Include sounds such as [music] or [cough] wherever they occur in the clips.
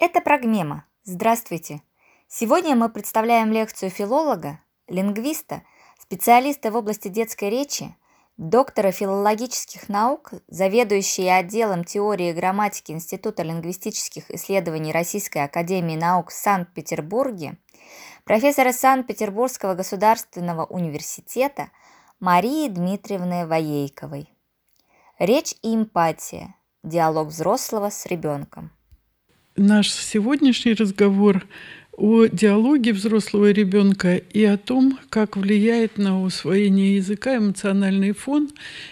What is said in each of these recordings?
Это Прогмема. Здравствуйте. Сегодня мы представляем лекцию филолога, лингвиста, специалиста в области детской речи, доктора филологических наук, заведующей отделом теории и грамматики Института лингвистических исследований Российской академии наук в Санкт-Петербурге, профессора Санкт-Петербургского государственного университета Марии Дмитриевны Воейковой. Речь и эмпатия. Диалог взрослого с ребенком наш сегодняшний разговор о диалоге взрослого ребенка и о том, как влияет на усвоение языка эмоциональный фон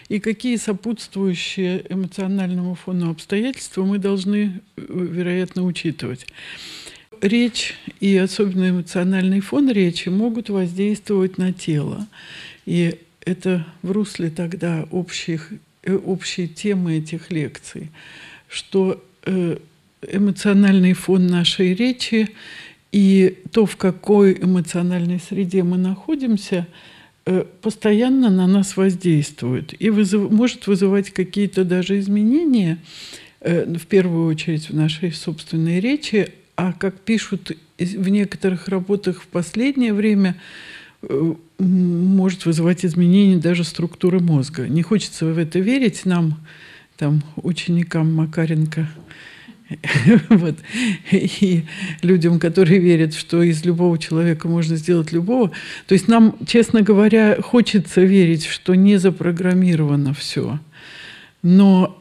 и какие сопутствующие эмоциональному фону обстоятельства мы должны, вероятно, учитывать. Речь и особенно эмоциональный фон речи могут воздействовать на тело. И это в русле тогда общих, э, общей темы этих лекций, что э, эмоциональный фон нашей речи и то, в какой эмоциональной среде мы находимся, э, постоянно на нас воздействует и вызыв, может вызывать какие-то даже изменения, э, в первую очередь в нашей собственной речи, а как пишут в некоторых работах в последнее время, э, может вызывать изменения даже структуры мозга. Не хочется в это верить нам, там, ученикам Макаренко – [laughs] вот. И людям, которые верят, что из любого человека можно сделать любого. То есть нам, честно говоря, хочется верить, что не запрограммировано все. Но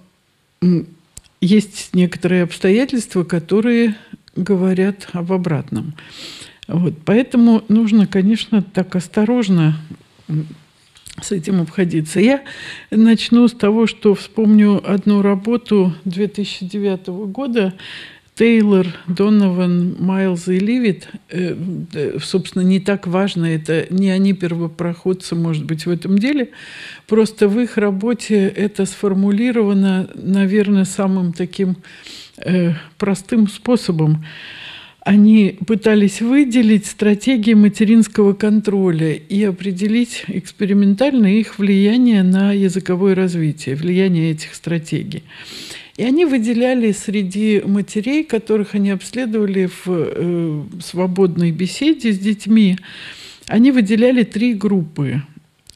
есть некоторые обстоятельства, которые говорят об обратном. Вот. Поэтому нужно, конечно, так осторожно с этим обходиться. Я начну с того, что вспомню одну работу 2009 года. Тейлор, Донован, Майлз и Ливит, э, собственно, не так важно, это не они первопроходцы, может быть, в этом деле, просто в их работе это сформулировано, наверное, самым таким э, простым способом они пытались выделить стратегии материнского контроля и определить экспериментально их влияние на языковое развитие, влияние этих стратегий. И они выделяли среди матерей, которых они обследовали в э, свободной беседе с детьми, они выделяли три группы.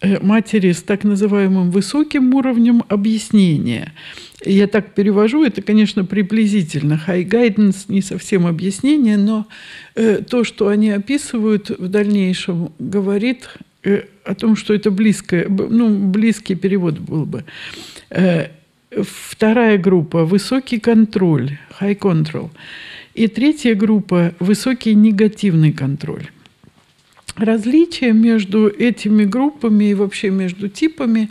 Э, матери с так называемым высоким уровнем объяснения – я так перевожу, это, конечно, приблизительно. High guidance не совсем объяснение, но э, то, что они описывают в дальнейшем, говорит э, о том, что это близкое, ну, близкий перевод был бы. Э, вторая группа – высокий контроль, high control. И третья группа – высокий негативный контроль. Различие между этими группами и вообще между типами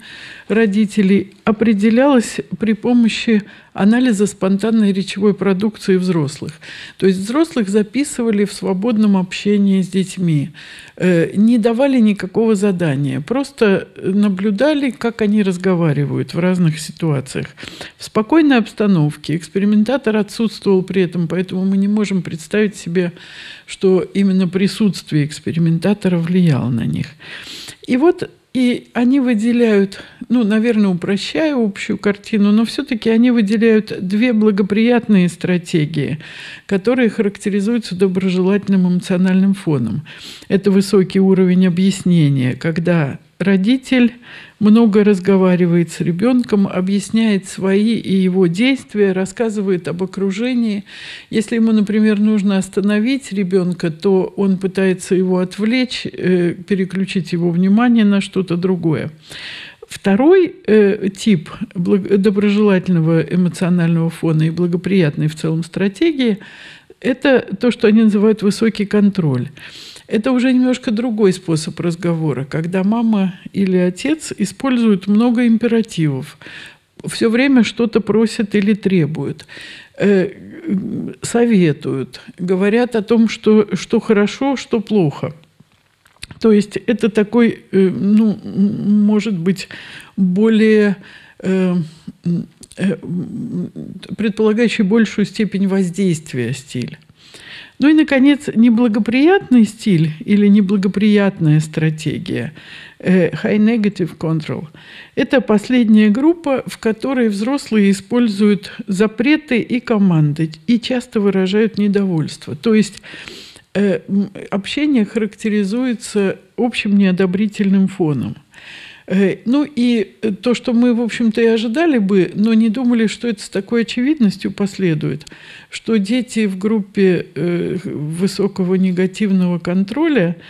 родителей определялось при помощи анализа спонтанной речевой продукции взрослых. То есть взрослых записывали в свободном общении с детьми, э, не давали никакого задания, просто наблюдали, как они разговаривают в разных ситуациях. В спокойной обстановке экспериментатор отсутствовал при этом, поэтому мы не можем представить себе, что именно присутствие экспериментатора влияло на них. И вот и они выделяют, ну, наверное, упрощая общую картину, но все-таки они выделяют две благоприятные стратегии, которые характеризуются доброжелательным эмоциональным фоном. Это высокий уровень объяснения, когда родитель много разговаривает с ребенком, объясняет свои и его действия, рассказывает об окружении. Если ему, например, нужно остановить ребенка, то он пытается его отвлечь, э, переключить его внимание на что-то другое. Второй э, тип доброжелательного эмоционального фона и благоприятной в целом стратегии – это то, что они называют высокий контроль. Это уже немножко другой способ разговора, когда мама или отец используют много императивов, все время что-то просят или требуют, э, советуют, говорят о том, что, что хорошо, что плохо. То есть это такой, э, ну, может быть, более э, предполагающий большую степень воздействия стиль. Ну и, наконец, неблагоприятный стиль или неблагоприятная стратегия э, High Negative Control. Это последняя группа, в которой взрослые используют запреты и команды и часто выражают недовольство. То есть э, общение характеризуется общим неодобрительным фоном – ну и то, что мы, в общем-то, и ожидали бы, но не думали, что это с такой очевидностью последует, что дети в группе э, высокого негативного контроля Э,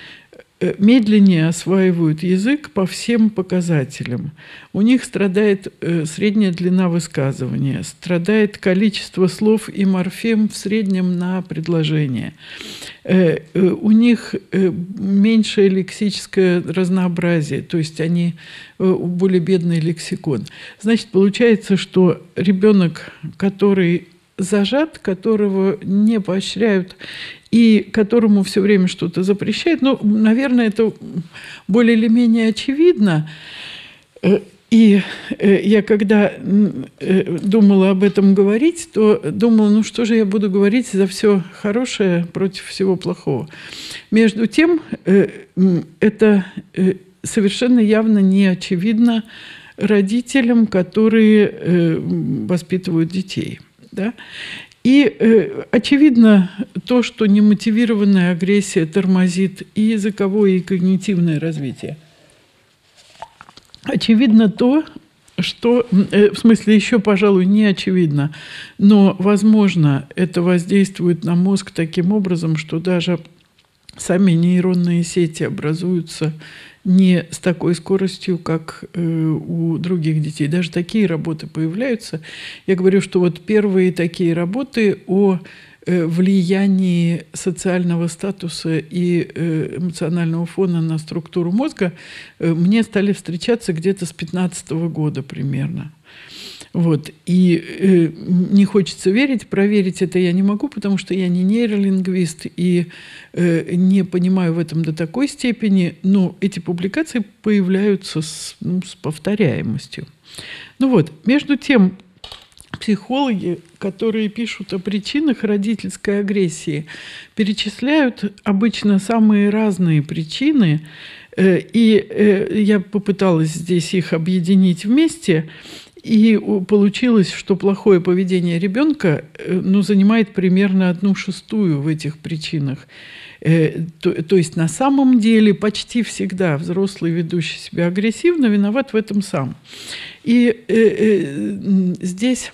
медленнее осваивают язык по всем показателям. У них страдает э, средняя длина высказывания, страдает количество слов и морфем в среднем на предложение. Э, у них меньшее лексическое разнообразие, то есть они более бедный лексикон. Значит, получается, что ребенок, который зажат, которого не поощряют и которому все время что-то запрещают. Ну, наверное, это более или менее очевидно. Э, и э, я когда э, думала об этом говорить, то думала, ну что же я буду говорить за все хорошее против всего плохого. Между тем, это совершенно явно не очевидно родителям, которые воспитывают детей. Да? И э, очевидно то, что немотивированная агрессия тормозит и языковое, и когнитивное развитие. Очевидно то, что, э, в смысле, еще, пожалуй, не очевидно, но, возможно, это воздействует на мозг таким образом, что даже сами нейронные сети образуются не с такой скоростью, как э, у других детей. Даже такие работы появляются. Я говорю, что вот первые такие работы о э, влиянии социального статуса и э, эмоционального фона на структуру мозга мне стали встречаться где-то с 15 года примерно. Вот. И э, не хочется верить, проверить это я не могу, потому что я не нейролингвист и э, не понимаю в этом до такой степени, но эти публикации появляются с, ну, с повторяемостью. Ну вот, между тем, психологи, которые пишут о причинах родительской агрессии, перечисляют обычно самые разные причины, э, и э, я попыталась здесь их объединить вместе – и получилось, что плохое поведение ребенка э, ну, занимает примерно одну шестую в этих причинах. Э, то, то есть на самом деле почти всегда взрослый, ведущий себя агрессивно, виноват в этом сам. И э, э, здесь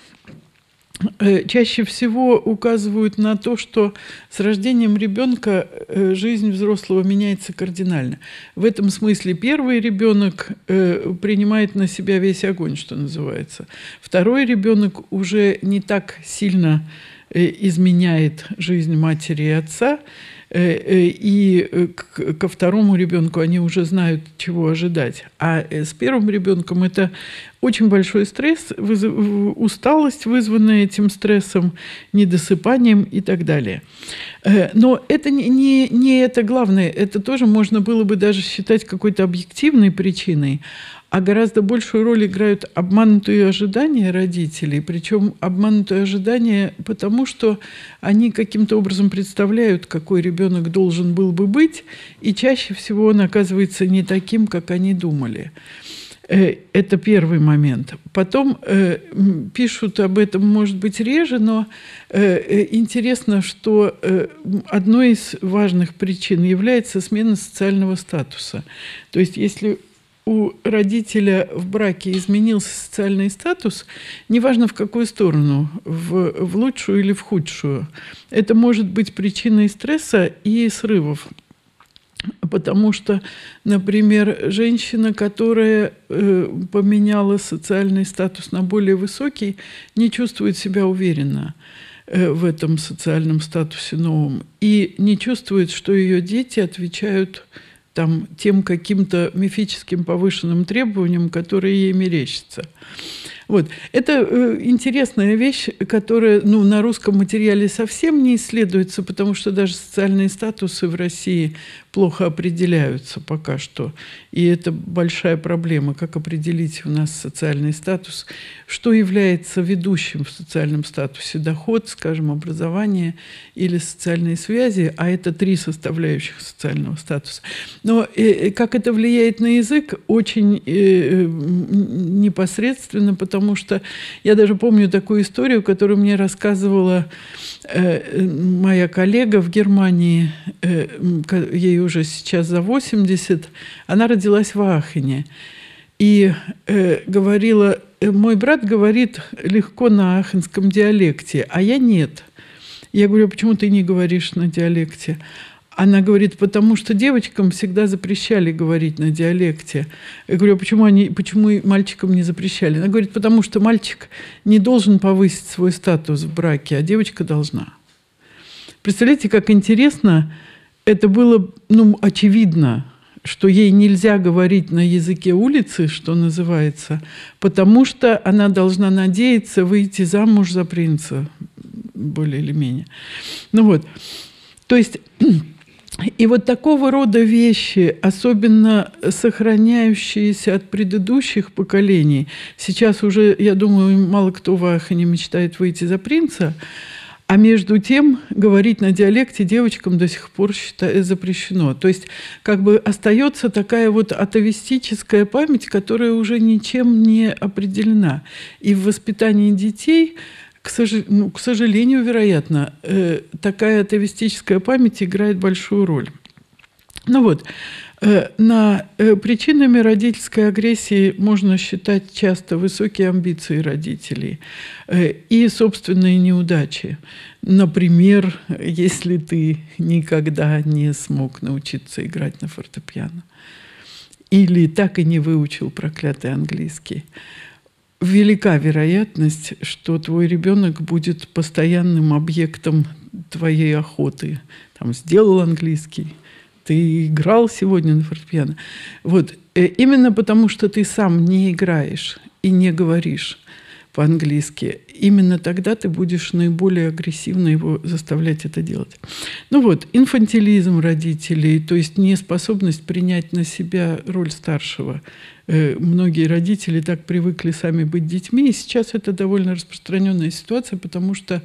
чаще всего указывают на то, что с рождением ребенка э, жизнь взрослого меняется кардинально. В этом смысле первый ребенок э, принимает на себя весь огонь, что называется. Второй ребенок уже не так сильно изменяет жизнь матери и отца, и ко второму ребенку они уже знают, чего ожидать. А с первым ребенком это очень большой стресс, усталость, вызванная этим стрессом, недосыпанием и так далее. Э, но это не, не, не это главное. Это тоже можно было бы даже считать какой-то объективной причиной. А гораздо большую роль играют обманутые ожидания родителей. Причем обманутые ожидания потому, что они каким-то образом представляют, какой ребенок должен был бы быть, и чаще всего он оказывается не таким, как они думали. Э, это первый момент. Потом э, пишут об этом, может быть, реже, но э, э, интересно, что э, одной из важных причин является смена социального статуса. То есть, если у родителя в браке изменился социальный статус, неважно в какую сторону, в, в лучшую или в худшую, это может быть причиной стресса и срывов. Потому что, например, женщина, которая э, поменяла социальный статус на более высокий, не чувствует себя уверенно э, в этом социальном статусе новом. И не чувствует, что ее дети отвечают там, тем каким-то мифическим повышенным требованиям, которые ей мерещатся. Вот. Это э, интересная вещь, которая ну, на русском материале совсем не исследуется, потому что даже социальные статусы в России плохо определяются пока что. И это большая проблема, как определить у нас социальный статус, что является ведущим в социальном статусе, доход, скажем, образование или социальные связи, а это три составляющих социального статуса. Но э, э как это влияет на язык, очень э, э непосредственно, потому что я даже помню такую историю, которую мне рассказывала э, моя коллега в Германии, э, ей уже сейчас за 80, она родилась в Ахене. И э, говорила, э, мой брат говорит легко на ахенском диалекте, а я нет. Я говорю, «А почему ты не говоришь на диалекте? Она говорит, потому что девочкам всегда запрещали говорить на диалекте. Я говорю, а почему, они, почему мальчикам не запрещали? Она говорит, потому что мальчик не должен повысить свой статус в браке, а девочка должна. Представляете, как интересно, это было ну, очевидно, что ей нельзя говорить на языке улицы, что называется, потому что она должна надеяться выйти замуж за принца, более или менее. Ну вот, то есть... И вот такого рода вещи, особенно сохраняющиеся от предыдущих поколений, сейчас уже, я думаю, мало кто в Ахане мечтает выйти за принца, а между тем говорить на диалекте девочкам до сих пор считаю, запрещено. То есть как бы остается такая вот атовистическая память, которая уже ничем не определена. И в воспитании детей, к, сож... ну, к сожалению, вероятно, э, такая атовистическая память играет большую роль. Ну вот, на э, причинами родительской агрессии можно считать часто высокие амбиции родителей э, и собственные неудачи. Например, если ты никогда не смог научиться играть на фортепиано или так и не выучил проклятый английский, велика вероятность, что твой ребенок будет постоянным объектом твоей охоты. Там сделал английский, ты играл сегодня на фортепиано. Вот э, именно потому, что ты сам не играешь и не говоришь по-английски, именно тогда ты будешь наиболее агрессивно его заставлять это делать. Ну вот, инфантилизм родителей, то есть неспособность принять на себя роль старшего. Э, многие родители так привыкли сами быть детьми, и сейчас это довольно распространенная ситуация, потому что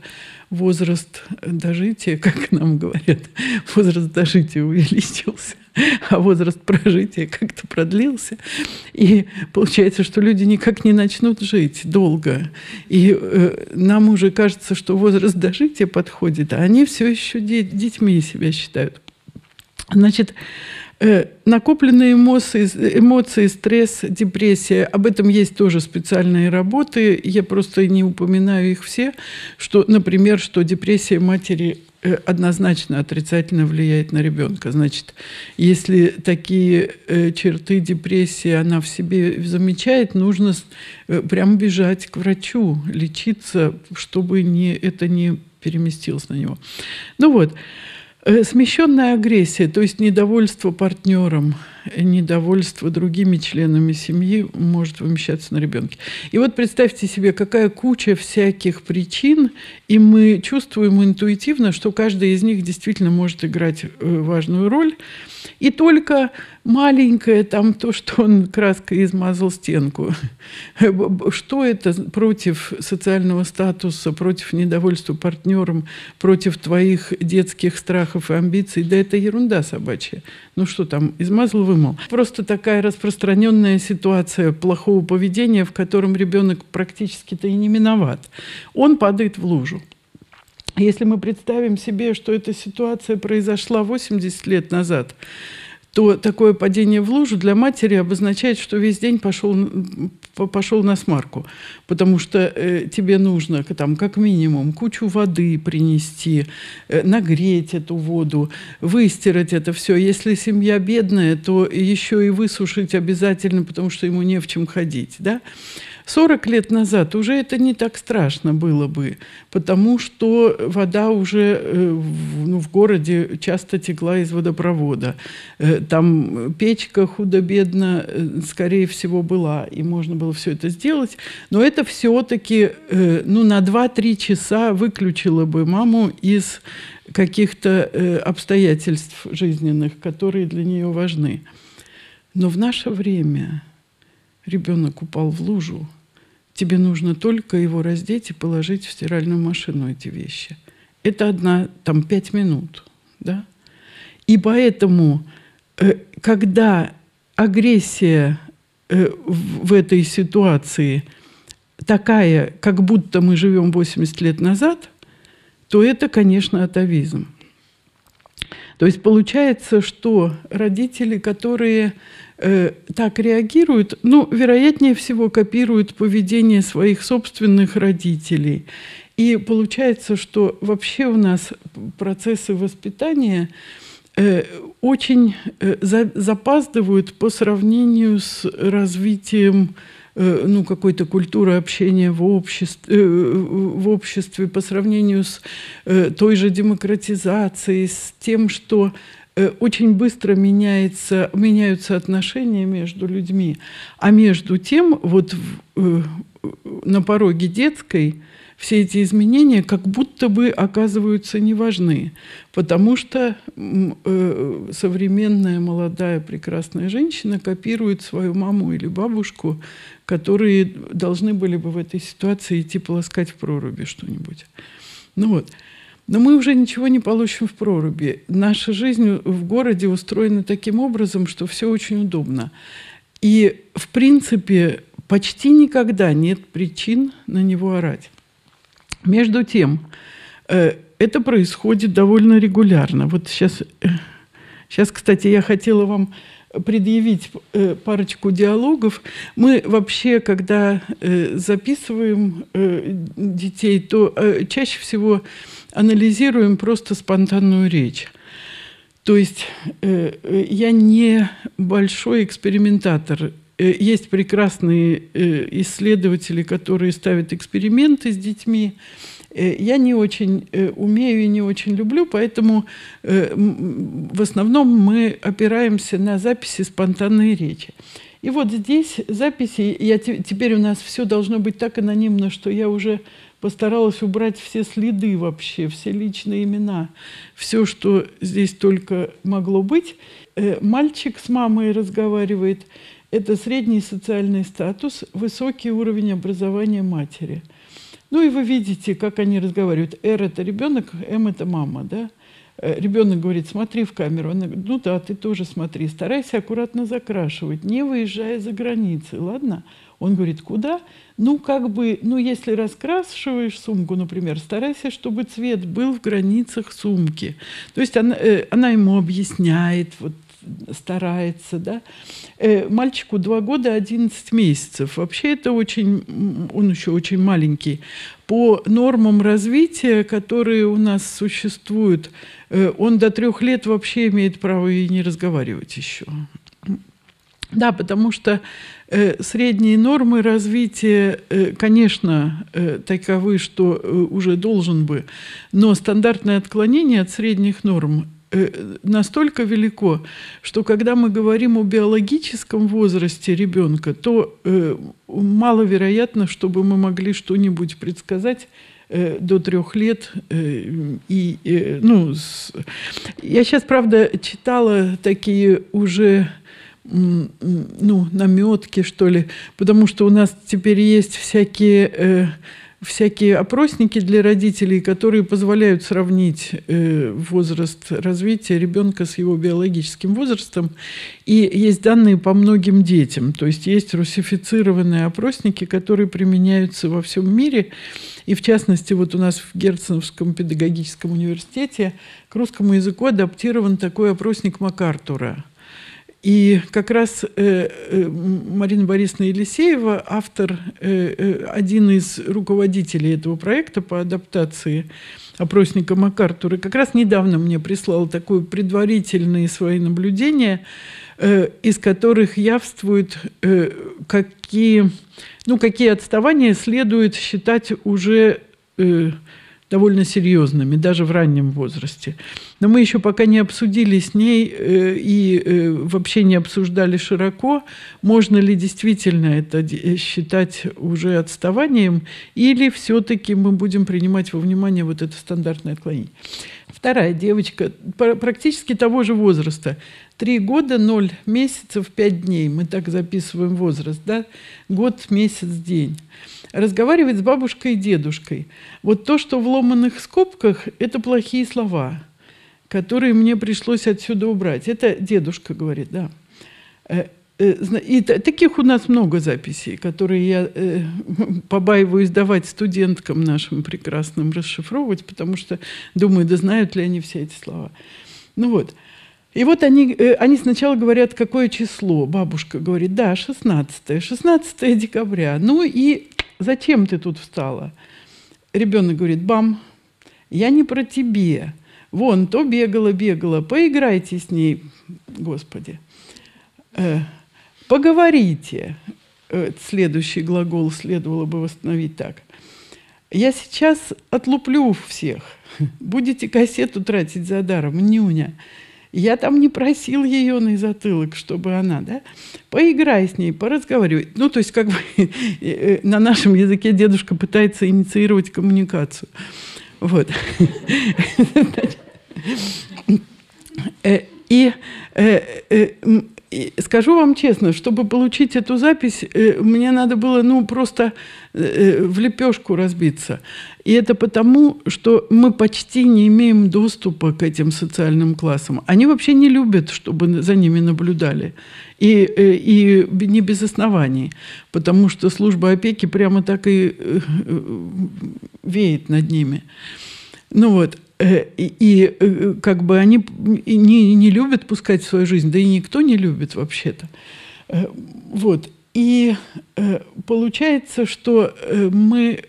возраст дожития, [laughs] как нам говорят, возраст дожития увеличился, [laughs] а возраст прожития как-то продлился. И получается, что люди никак не начнут жить долго. И э, нам уже кажется, что возраст дожития подходит, а они все еще детьми себя считают. Значит, Э, накопленные эмоции, эмоции, стресс, депрессия, об этом есть тоже специальные работы. Я просто не упоминаю их все, что, например, что депрессия матери однозначно отрицательно влияет на ребенка. Значит, если такие э, черты депрессии она в себе замечает, нужно э, прям бежать к врачу, лечиться, чтобы не, это не переместилось на него. Ну вот. Э, смещенная агрессия, то есть недовольство партнером, недовольство другими членами семьи может вымещаться на ребенке. И вот представьте себе, какая куча всяких причин, и мы чувствуем интуитивно, что каждая из них действительно может играть э, важную роль. И только маленькое там то, что он краской измазал стенку. Что это против социального статуса, против недовольства партнером, против твоих детских страхов и амбиций? Да это ерунда собачья. Ну что там, измазал, вымыл. Просто такая распространенная ситуация плохого поведения, в котором ребенок практически-то и не миноват. Он падает в лужу. Если мы представим себе, что эта ситуация произошла 80 лет назад, то такое падение в лужу для матери обозначает, что весь день пошел, пошел на смарку, потому что э, тебе нужно там, как минимум кучу воды принести, э, нагреть эту воду, выстирать это все. Если семья бедная, то еще и высушить обязательно, потому что ему не в чем ходить. Да? 40 лет назад уже это не так страшно было бы, потому что вода уже э, ну, в городе часто текла из водопровода. Э, там печка худо-бедно, э, скорее всего, была, и можно было все это сделать. Но это все-таки ну, на 2-3 часа выключило бы маму из каких-то обстоятельств жизненных, которые для нее важны. Но в наше время ребенок упал в лужу, тебе нужно только его раздеть и положить в стиральную машину эти вещи. Это одна, там, пять минут, да? И поэтому, э, когда агрессия э, в этой ситуации такая, как будто мы живем 80 лет назад, то это, конечно, атовизм. То есть получается, что родители, которые э, так реагируют, ну, вероятнее всего, копируют поведение своих собственных родителей. И получается, что вообще у нас процессы воспитания э, очень э, за, запаздывают по сравнению с развитием Э, ну, какой-то культуры общения в обществе, э, в обществе по сравнению с э, той же демократизацией, с тем, что очень быстро меняется, меняются отношения между людьми. А между тем, вот в, на пороге детской все эти изменения как будто бы оказываются не важны, потому что э, современная молодая прекрасная женщина копирует свою маму или бабушку, которые должны были бы в этой ситуации идти полоскать в проруби что-нибудь. Ну вот. Но мы уже ничего не получим в проруби. Наша жизнь в городе устроена таким образом, что все очень удобно. И, в принципе, почти никогда нет причин на него орать. Между тем, э, это происходит довольно регулярно. Вот сейчас, сейчас, кстати, я хотела вам предъявить э, парочку диалогов. Мы вообще, когда э, записываем детей, то чаще всего анализируем просто спонтанную речь. То есть я не большой экспериментатор. Есть прекрасные исследователи, которые ставят эксперименты с детьми. Я не очень умею и не очень люблю, поэтому в основном мы опираемся на записи спонтанной речи. И вот здесь записи, я, теперь у нас все должно быть так анонимно, что я уже постаралась убрать все следы вообще, все личные имена, все, что здесь только могло быть. Мальчик с мамой разговаривает – это средний социальный статус, высокий уровень образования матери. Ну и вы видите, как они разговаривают. «Р» – это ребенок, «М» – это мама, да? Э, ребенок говорит, смотри в камеру. Она говорит, ну да, ты тоже смотри. Старайся аккуратно закрашивать, не выезжая за границы, ладно? Он говорит, куда? Ну, как бы, ну, если раскрашиваешь сумку, например, старайся, чтобы цвет был в границах сумки. То есть она, э, она ему объясняет, вот старается, да. Э, мальчику 2 года 11 месяцев. Вообще это очень, он еще очень маленький. По нормам развития, которые у нас существуют, э, он до трех лет вообще имеет право и не разговаривать еще. Да, потому что э, средние нормы развития, э, конечно, э, таковы, что э, уже должен бы, но стандартное отклонение от средних норм настолько велико, что когда мы говорим о биологическом возрасте ребенка, то э, маловероятно, чтобы мы могли что-нибудь предсказать э, до трех лет. Э, и, э, ну, с... Я сейчас, правда, читала такие уже ну, наметки, что ли, потому что у нас теперь есть всякие э, всякие опросники для родителей, которые позволяют сравнить э, возраст развития ребенка с его биологическим возрастом. И есть данные по многим детям. То есть есть русифицированные опросники, которые применяются во всем мире. И в частности, вот у нас в Герценовском педагогическом университете к русскому языку адаптирован такой опросник МакАртура – и как раз э, э, Марина Борисовна Елисеева, автор, э, э, один из руководителей этого проекта по адаптации опросника МакАртура, как раз недавно мне прислал такое предварительные свои наблюдения, э, из которых явствуют, э, какие, ну, какие отставания следует считать уже довольно серьезными, даже в раннем возрасте. Но мы еще пока не обсудили с ней э, и э, вообще не обсуждали широко, можно ли действительно это считать уже отставанием, или все-таки мы будем принимать во внимание вот это стандартное отклонение. Вторая девочка практически того же возраста. Три года, ноль месяцев, пять дней. Мы так записываем возраст, да? Год, месяц, день. Разговаривать с бабушкой и дедушкой. Вот то, что в ломаных скобках, это плохие слова, которые мне пришлось отсюда убрать. Это дедушка говорит, да. Э, э, и таких у нас много записей, которые я э, [laughs] побаиваюсь давать студенткам нашим прекрасным расшифровывать, потому что думаю, да знают ли они все эти слова. Ну вот. И вот они, они сначала говорят, какое число. Бабушка говорит, да, 16, 16 декабря. Ну и зачем ты тут встала? Ребенок говорит, бам, я не про тебе. Вон, то бегала, бегала, поиграйте с ней, Господи. Э, поговорите. Э, следующий глагол следовало бы восстановить так. Я сейчас отлуплю всех. Будете кассету тратить за даром, нюня. Я там не просил ее на затылок, чтобы она, да, поиграй с ней, поразговаривай. Ну, то есть, как бы [laughs] э, на нашем языке дедушка пытается инициировать коммуникацию. Вот. [laughs] Э, и э, скажу вам честно, чтобы получить эту запись, э, мне надо было, ну, просто э, в лепешку разбиться. И это потому, что мы почти не имеем доступа к этим социальным классам. Они вообще не любят, чтобы за ними наблюдали. И, э, и не без оснований, потому что служба опеки прямо так и веет над ними. Ну вот, Э, и, и э, как бы они не, не любят пускать в свою жизнь, да и никто не любит вообще-то. Э, вот. И получается, что мы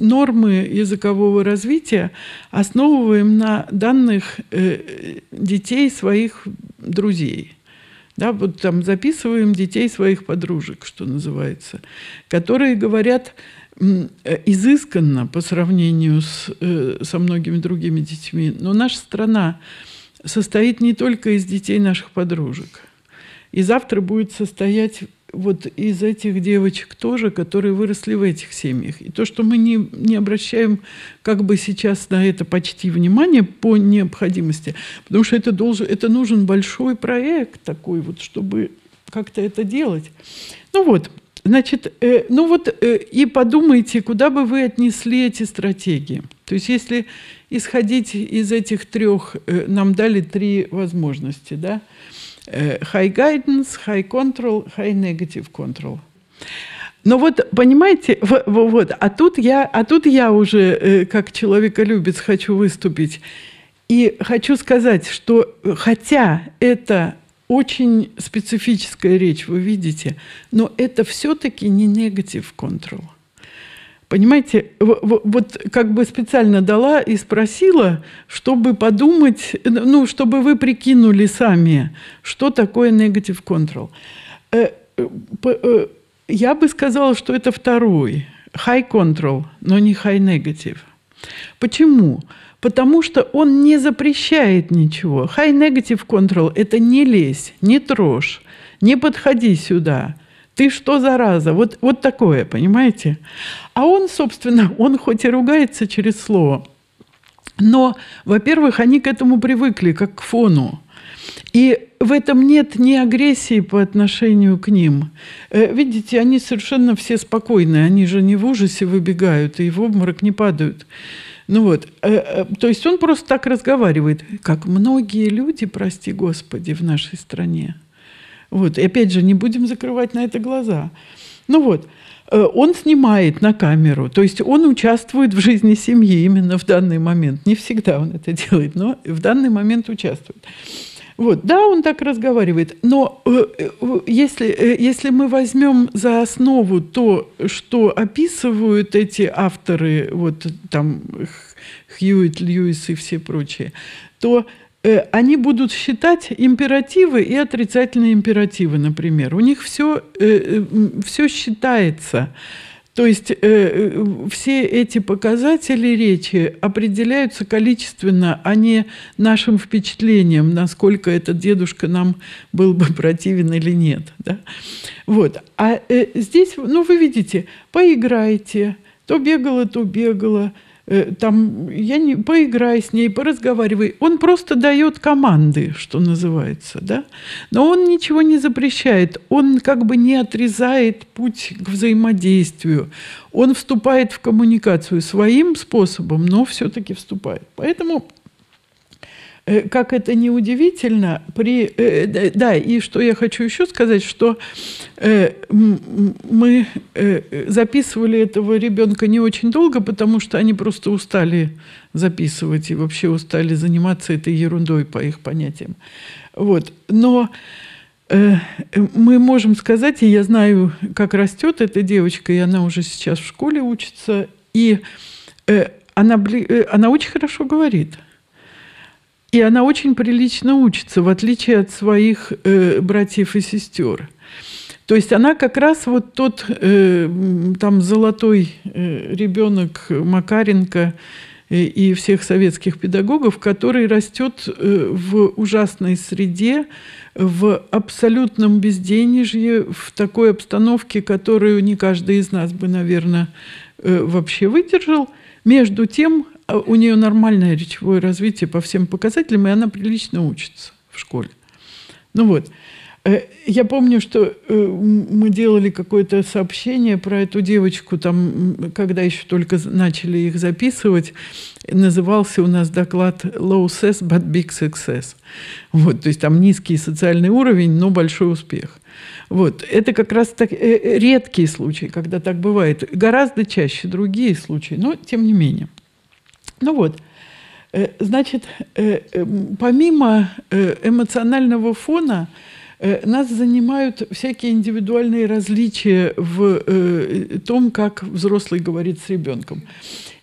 нормы языкового развития основываем на данных детей своих друзей. Да, вот там записываем детей своих подружек, что называется, которые говорят Э, изысканно по сравнению с, э, со многими другими детьми. Но наша страна состоит не только из детей наших подружек. И завтра будет состоять вот из этих девочек тоже, которые выросли в этих семьях. И то, что мы не, не обращаем как бы сейчас на это почти внимание по необходимости, потому что это, должен, это нужен большой проект такой, вот, чтобы как-то это делать. Ну вот, Значит, э, ну вот э, и подумайте, куда бы вы отнесли эти стратегии. То есть если исходить из этих трех, э, нам дали три возможности, да? Э, high guidance, high control, high negative control. Но вот, понимаете, вот, а тут я, а тут я уже, э, как человеколюбец, хочу выступить. И хочу сказать, что хотя это очень специфическая речь, вы видите, но это все-таки не негатив control. Понимаете, вот как бы специально дала и спросила, чтобы подумать, ну, чтобы вы прикинули сами, что такое negative control. Э, э, я бы сказала, что это второй. High control, но не high negative. Почему? Почему? Потому что он не запрещает ничего. High negative control – это не лезь, не трожь, не подходи сюда. Ты что, зараза? Вот, вот такое, понимаете? А он, собственно, [laughs] он хоть и ругается через слово, но, во-первых, они к этому привыкли, как к фону. И в этом нет ни агрессии по отношению к ним. Э, видите, они совершенно все спокойные, они же не в ужасе выбегают и в обморок не падают. Ну вот, э, э, то есть он просто так разговаривает, как многие люди, прости Господи, в нашей стране. Вот, и опять же, не будем закрывать на это глаза. Ну вот, э, он снимает на камеру, то есть он участвует в жизни семьи именно в данный момент. Не всегда он это делает, но в данный момент участвует. Вот, да, он так разговаривает, но э, э, если, э, если мы возьмем за основу то, что описывают эти авторы, вот там Хьюит, Льюис и все прочие, то они будут считать императивы и отрицательные императивы, например. У них все, все считается. То есть э, все эти показатели речи определяются количественно, а не нашим впечатлением, насколько этот дедушка нам был бы противен или нет. Да? Вот. А э, здесь, ну, вы видите, поиграйте, то бегала, то бегала, Э, там, я не, поиграй с ней, поразговаривай. Он просто дает команды, что называется, да? Но он ничего не запрещает, он как бы не отрезает путь к взаимодействию. Он вступает в коммуникацию своим способом, но все-таки вступает. Поэтому Э, как это не удивительно, при, э, да, и что я хочу еще сказать, что э, мы записывали этого ребенка не очень долго, потому что они просто устали записывать и вообще устали заниматься этой ерундой по их понятиям. Вот. Но мы можем сказать, и я знаю, как растет эта девочка, и она уже сейчас в школе учится, и она, она очень хорошо говорит – и она очень прилично учится, в отличие от своих э, братьев и сестер. То есть она как раз вот тот э, там золотой э, ребенок Макаренко э, и всех советских педагогов, который растет э, в ужасной среде, в абсолютном безденежье, в такой обстановке, которую не каждый из нас бы, наверное, э, вообще выдержал. Между тем у нее нормальное речевое развитие по всем показателям, и она прилично учится в школе. Ну вот. Э, я помню, что э, мы делали какое-то сообщение про эту девочку, там, когда еще только начали их записывать, назывался у нас доклад «Low success, but big success». Вот, то есть там низкий социальный уровень, но большой успех. Вот. Это как раз так, э, редкие случаи, когда так бывает. Гораздо чаще другие случаи, но тем не менее. Ну вот, э, значит, э, эм, помимо э, эмоционального фона, нас занимают всякие индивидуальные различия в том, как взрослый говорит с ребенком.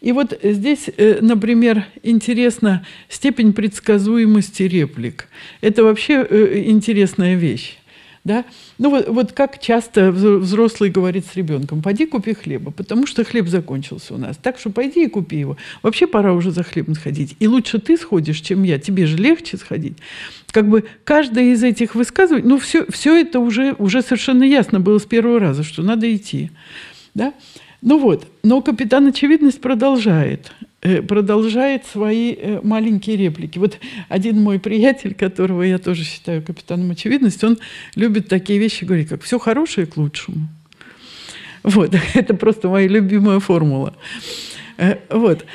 И вот здесь, например, интересна степень предсказуемости реплик. Это вообще интересная вещь. Да? Ну вот, вот как часто взрослый говорит с ребенком, пойди купи хлеба, потому что хлеб закончился у нас. Так что пойди и купи его. Вообще пора уже за хлебом сходить. И лучше ты сходишь, чем я. Тебе же легче сходить. Как бы каждое из этих высказываний, ну все, все это уже, уже совершенно ясно было с первого раза, что надо идти. Да? Ну вот, но капитан очевидность продолжает. Э, продолжает свои э, маленькие реплики. Вот один мой приятель, которого я тоже считаю капитаном очевидности, он любит такие вещи говорить, как «все хорошее к лучшему». Вот, [laughs] это просто моя любимая формула. Э, вот.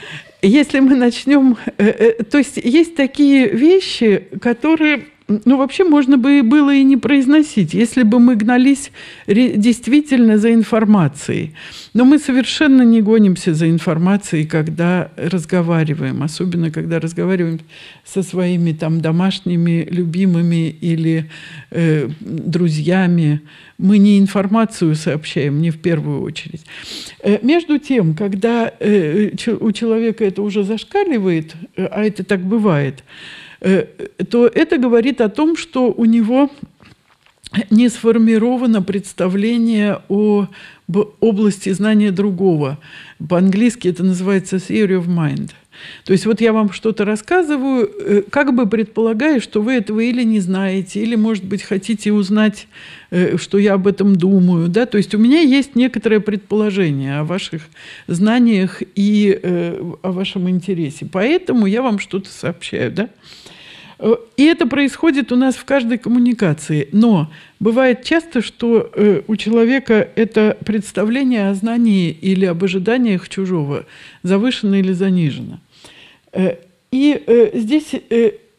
Если мы начнем... То есть есть такие вещи, которые ну, вообще можно бы было и не произносить, если бы мы гнались действительно за информацией. Но мы совершенно не гонимся за информацией, когда разговариваем, особенно когда разговариваем со своими там домашними, любимыми или э, друзьями. Мы не информацию сообщаем, не в первую очередь. Э, между тем, когда э, у человека это уже зашкаливает, э, а это так бывает, Э, то это говорит о том, что у него не сформировано представление о области знания другого. По-английски это называется theory of mind. То есть вот я вам что-то рассказываю, э, как бы предполагая, что вы этого или не знаете, или, может быть, хотите узнать, э, что я об этом думаю. Да? То есть у меня есть некоторое предположение о ваших знаниях и о вашем интересе. Поэтому я вам что-то сообщаю. Да? И это происходит у нас в каждой коммуникации. Но бывает часто, что э, у человека это представление о знании или об ожиданиях чужого завышено или занижено. Э, и э, здесь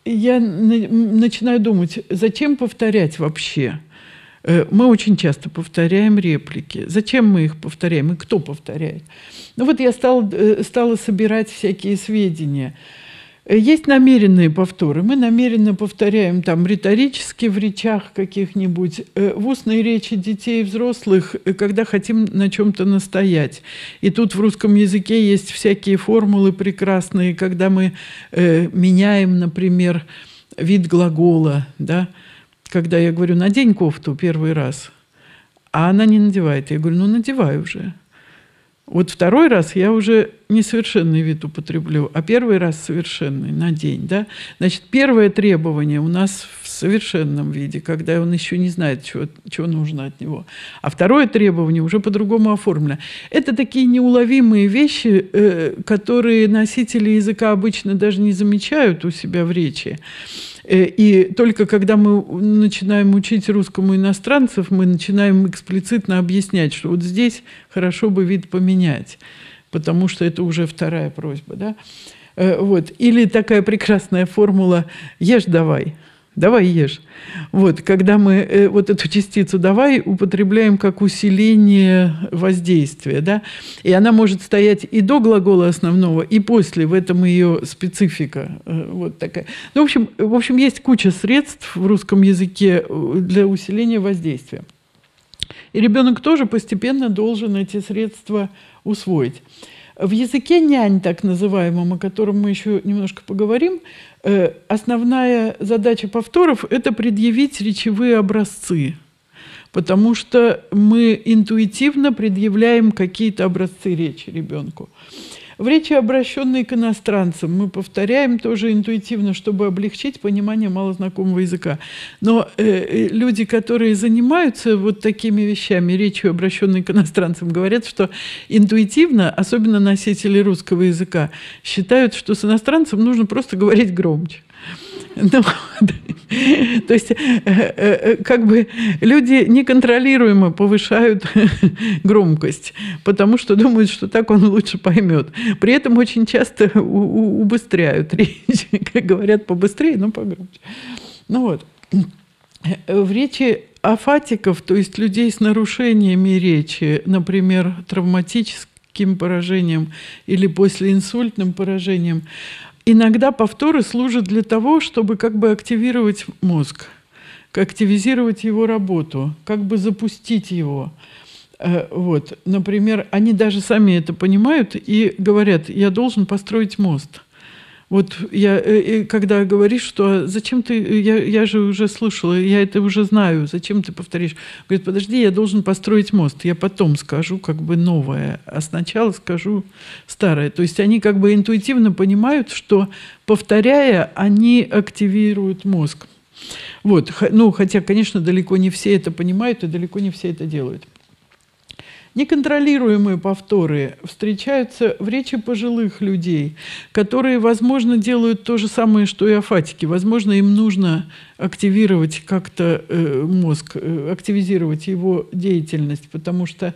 я начинаю думать, зачем повторять вообще? Мы очень часто повторяем реплики. Зачем мы их повторяем и кто повторяет? Ну вот я стал, стала собирать всякие сведения – есть намеренные повторы. Мы намеренно повторяем там риторически в речах каких-нибудь, э, в устной речи детей и взрослых, э, когда хотим на чем-то настоять. И тут в русском языке есть всякие формулы прекрасные, когда мы э, меняем, например, вид глагола, да, когда я говорю «надень кофту» первый раз, а она не надевает. Я говорю «ну надевай уже». Вот второй раз я уже несовершенный вид употреблю, а первый раз совершенный на день. Да? Значит, первое требование у нас в совершенном виде, когда он еще не знает, чего, чего нужно от него. А второе требование уже по-другому оформлено. Это такие неуловимые вещи, э, которые носители языка обычно даже не замечают у себя в речи. Э, и только когда мы начинаем учить русскому иностранцев, мы начинаем эксплицитно объяснять, что вот здесь хорошо бы вид поменять, потому что это уже вторая просьба. Да? Э, вот. Или такая прекрасная формула «ешь давай» давай ешь. Вот, когда мы э, вот эту частицу «давай» употребляем как усиление воздействия, да, и она может стоять и до глагола основного, и после, в этом ее специфика э, вот такая. Ну, в общем, в общем, есть куча средств в русском языке э, для усиления воздействия. И ребенок тоже постепенно должен эти средства усвоить. В языке нянь, так называемом, о котором мы еще немножко поговорим, э, основная задача повторов – это предъявить речевые образцы, потому что мы интуитивно предъявляем какие-то образцы речи ребенку. В речи, обращенной к иностранцам, мы повторяем тоже интуитивно, чтобы облегчить понимание малознакомого языка. Но э, э, люди, которые занимаются вот такими вещами, речью, обращенной к иностранцам, говорят, что интуитивно, особенно носители русского языка, считают, что с иностранцем нужно просто говорить громче. Ну, [laughs] то есть, э, э, э, как бы люди неконтролируемо повышают [laughs] громкость, потому что думают, что так он лучше поймет. При этом очень часто убыстряют [laughs] речь, как говорят, побыстрее, но погромче. Ну вот. В речи афатиков, то есть людей с нарушениями речи, например, травматическим поражением или послеинсультным поражением, иногда повторы служат для того, чтобы как бы активировать мозг, активизировать его работу, как бы запустить его. Э, вот, например, они даже сами это понимают и говорят, я должен построить мост – вот я, э, когда говоришь, что зачем ты, я, я же уже слышала, я это уже знаю, зачем ты повторишь? Говорит, подожди, я должен построить мост, я потом скажу как бы новое, а сначала скажу старое. То есть они как бы интуитивно понимают, что повторяя, они активируют мозг. Вот, ну, хотя, конечно, далеко не все это понимают и далеко не все это делают. Неконтролируемые повторы встречаются в речи пожилых людей, которые, возможно, делают то же самое, что и афатики. Возможно, им нужно активировать как-то э, мозг, э, активизировать его деятельность, потому что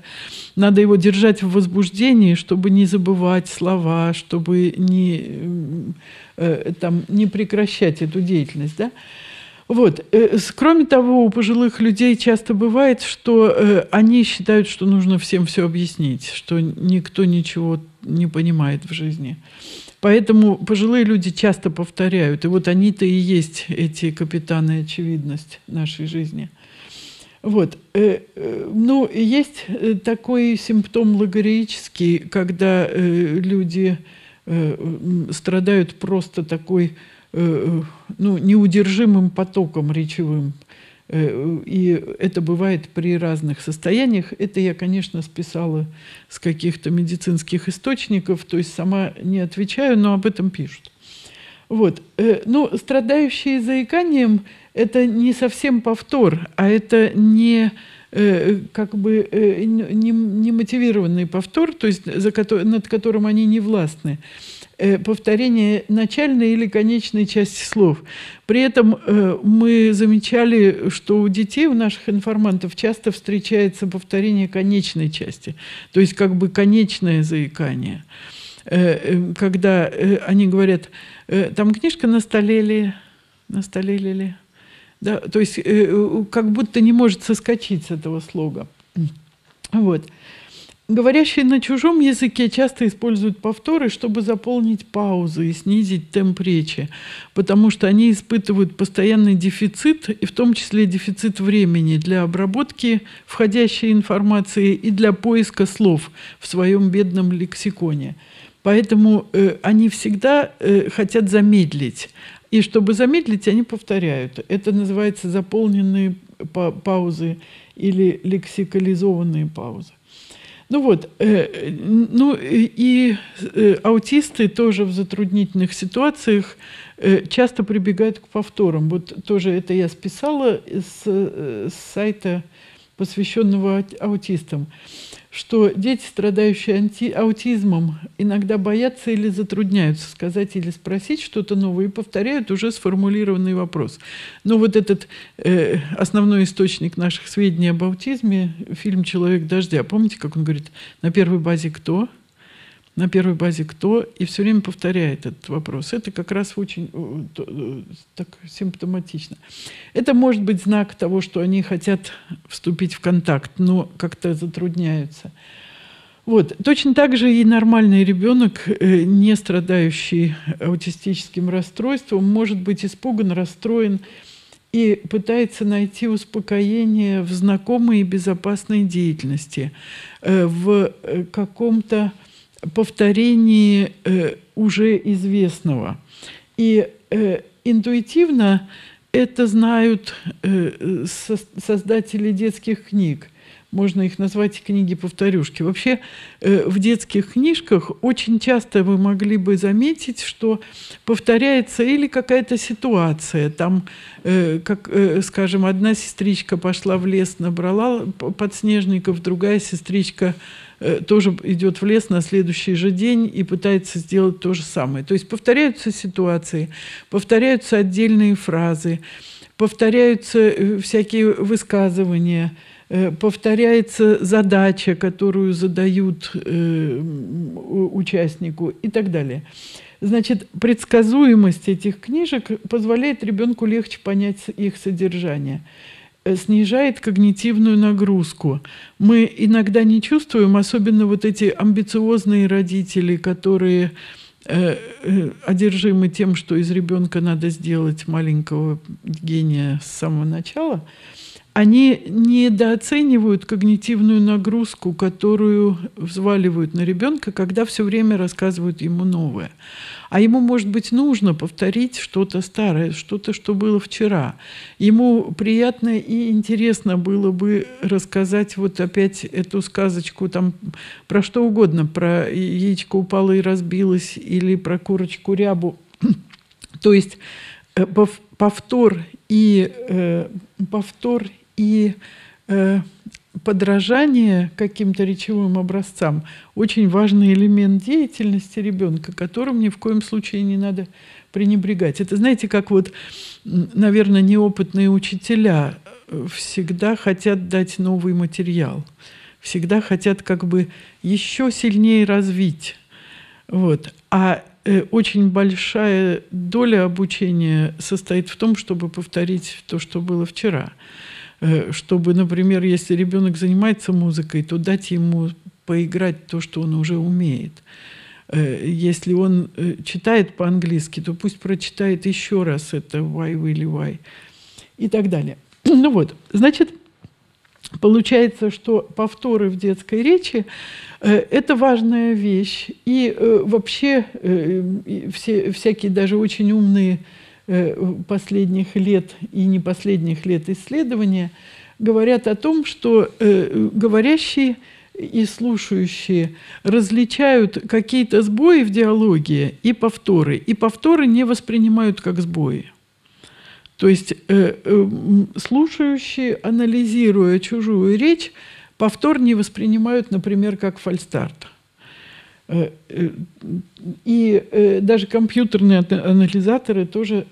надо его держать в возбуждении, чтобы не забывать слова, чтобы не, э, там, не прекращать эту деятельность. Да? Вот. Э, кроме того, у пожилых людей часто бывает, что э, они считают, что нужно всем все объяснить, что никто ничего не понимает в жизни. Поэтому пожилые люди часто повторяют. И вот они-то и есть эти капитаны очевидность нашей жизни. Вот. Э, ну, есть такой симптом логореический, когда люди страдают просто такой ну, неудержимым потоком речевым. Э, и это бывает при разных состояниях. Это я, конечно, списала с каких-то медицинских источников, то есть сама не отвечаю, но об этом пишут. Вот. Э, ну, страдающие заиканием – это не совсем повтор, а это не как бы не, не мотивированный повтор, то есть за, над которым они не властны. Э, повторение начальной или конечной части слов. При этом э, мы замечали, что у детей, у наших информантов часто встречается повторение конечной части, то есть как бы конечное заикание. Э, когда они говорят, там книжка на столе ли, на столе ли, ли? Да, то есть как будто не может соскочить с этого слога. Вот. Говорящие на чужом языке часто используют повторы, чтобы заполнить паузы и снизить темп речи, потому что они испытывают постоянный дефицит, и в том числе дефицит времени для обработки входящей информации и для поиска слов в своем бедном лексиконе. Поэтому э, они всегда э, хотят замедлить. И чтобы замедлить, они повторяют. Это называется заполненные па паузы или лексикализованные паузы. Ну вот, э, ну и э, аутисты тоже в затруднительных ситуациях э, часто прибегают к повторам. Вот тоже это я списала с, э, с сайта, посвященного аутистам что дети, страдающие анти- аутизмом, иногда боятся или затрудняются сказать или спросить что-то новое и повторяют уже сформулированный вопрос. Но вот этот э, основной источник наших сведений об аутизме, фильм «Человек дождя», помните, как он говорит, на первой базе кто – на первой базе кто, и все время повторяет этот вопрос. Это как раз очень э, э, так симптоматично. Это может быть знак того, что они хотят вступить в контакт, но как-то затрудняются. Вот. Точно так же и нормальный ребенок, э, не страдающий аутистическим расстройством, может быть испуган, расстроен и пытается найти успокоение в знакомой и безопасной деятельности, в каком-то повторении э, уже известного. И э, интуитивно это знают э, со создатели детских книг. Можно их назвать книги-повторюшки. Вообще э, в детских книжках очень часто вы могли бы заметить, что повторяется или какая-то ситуация. Там, э, как, э, скажем, одна сестричка пошла в лес, набрала подснежников, другая сестричка тоже идет в лес на следующий же день и пытается сделать то же самое. То есть повторяются ситуации, повторяются отдельные фразы, повторяются э, всякие высказывания, э, повторяется задача, которую задают участнику и так далее. Значит, предсказуемость этих книжек позволяет ребенку легче понять их содержание. Э, снижает когнитивную нагрузку. Мы иногда не чувствуем, особенно вот эти амбициозные родители, которые э, э, одержимы тем, что из ребенка надо сделать маленького гения с самого начала, они недооценивают когнитивную нагрузку, которую взваливают на ребенка, когда все время рассказывают ему новое. А ему, может быть, нужно повторить что-то старое, что-то, что было вчера. Ему приятно и интересно было бы рассказать вот опять эту сказочку там про что угодно, про яичко упало и разбилось, или про курочку рябу. То есть э, повтор и, э, повтор и э, подражание каким-то речевым образцам очень важный элемент деятельности ребенка, которым ни в коем случае не надо пренебрегать. Это, знаете, как вот, наверное, неопытные учителя э, всегда хотят дать новый материал, всегда хотят как бы еще сильнее развить. Вот. А э, очень большая доля обучения состоит в том, чтобы повторить то, что было вчера. Э, чтобы, например, если ребенок занимается музыкой, то дать ему поиграть то, что он уже умеет. Э, если он э, читает по-английски, то пусть прочитает еще раз это «why, really, why» и так далее. [clears throat] Ну вот, значит, получается, что повторы в детской речи это важная вещь. И вообще все, всякие даже очень умные последних лет и не последних лет исследования говорят о том, что э, говорящие и слушающие различают какие-то сбои в диалоге и повторы, и повторы не воспринимают как сбои. То есть э, слушающие, анализируя чужую речь, повтор не воспринимают, например, как фальстарт. Э, э, и э, даже компьютерные анализаторы тоже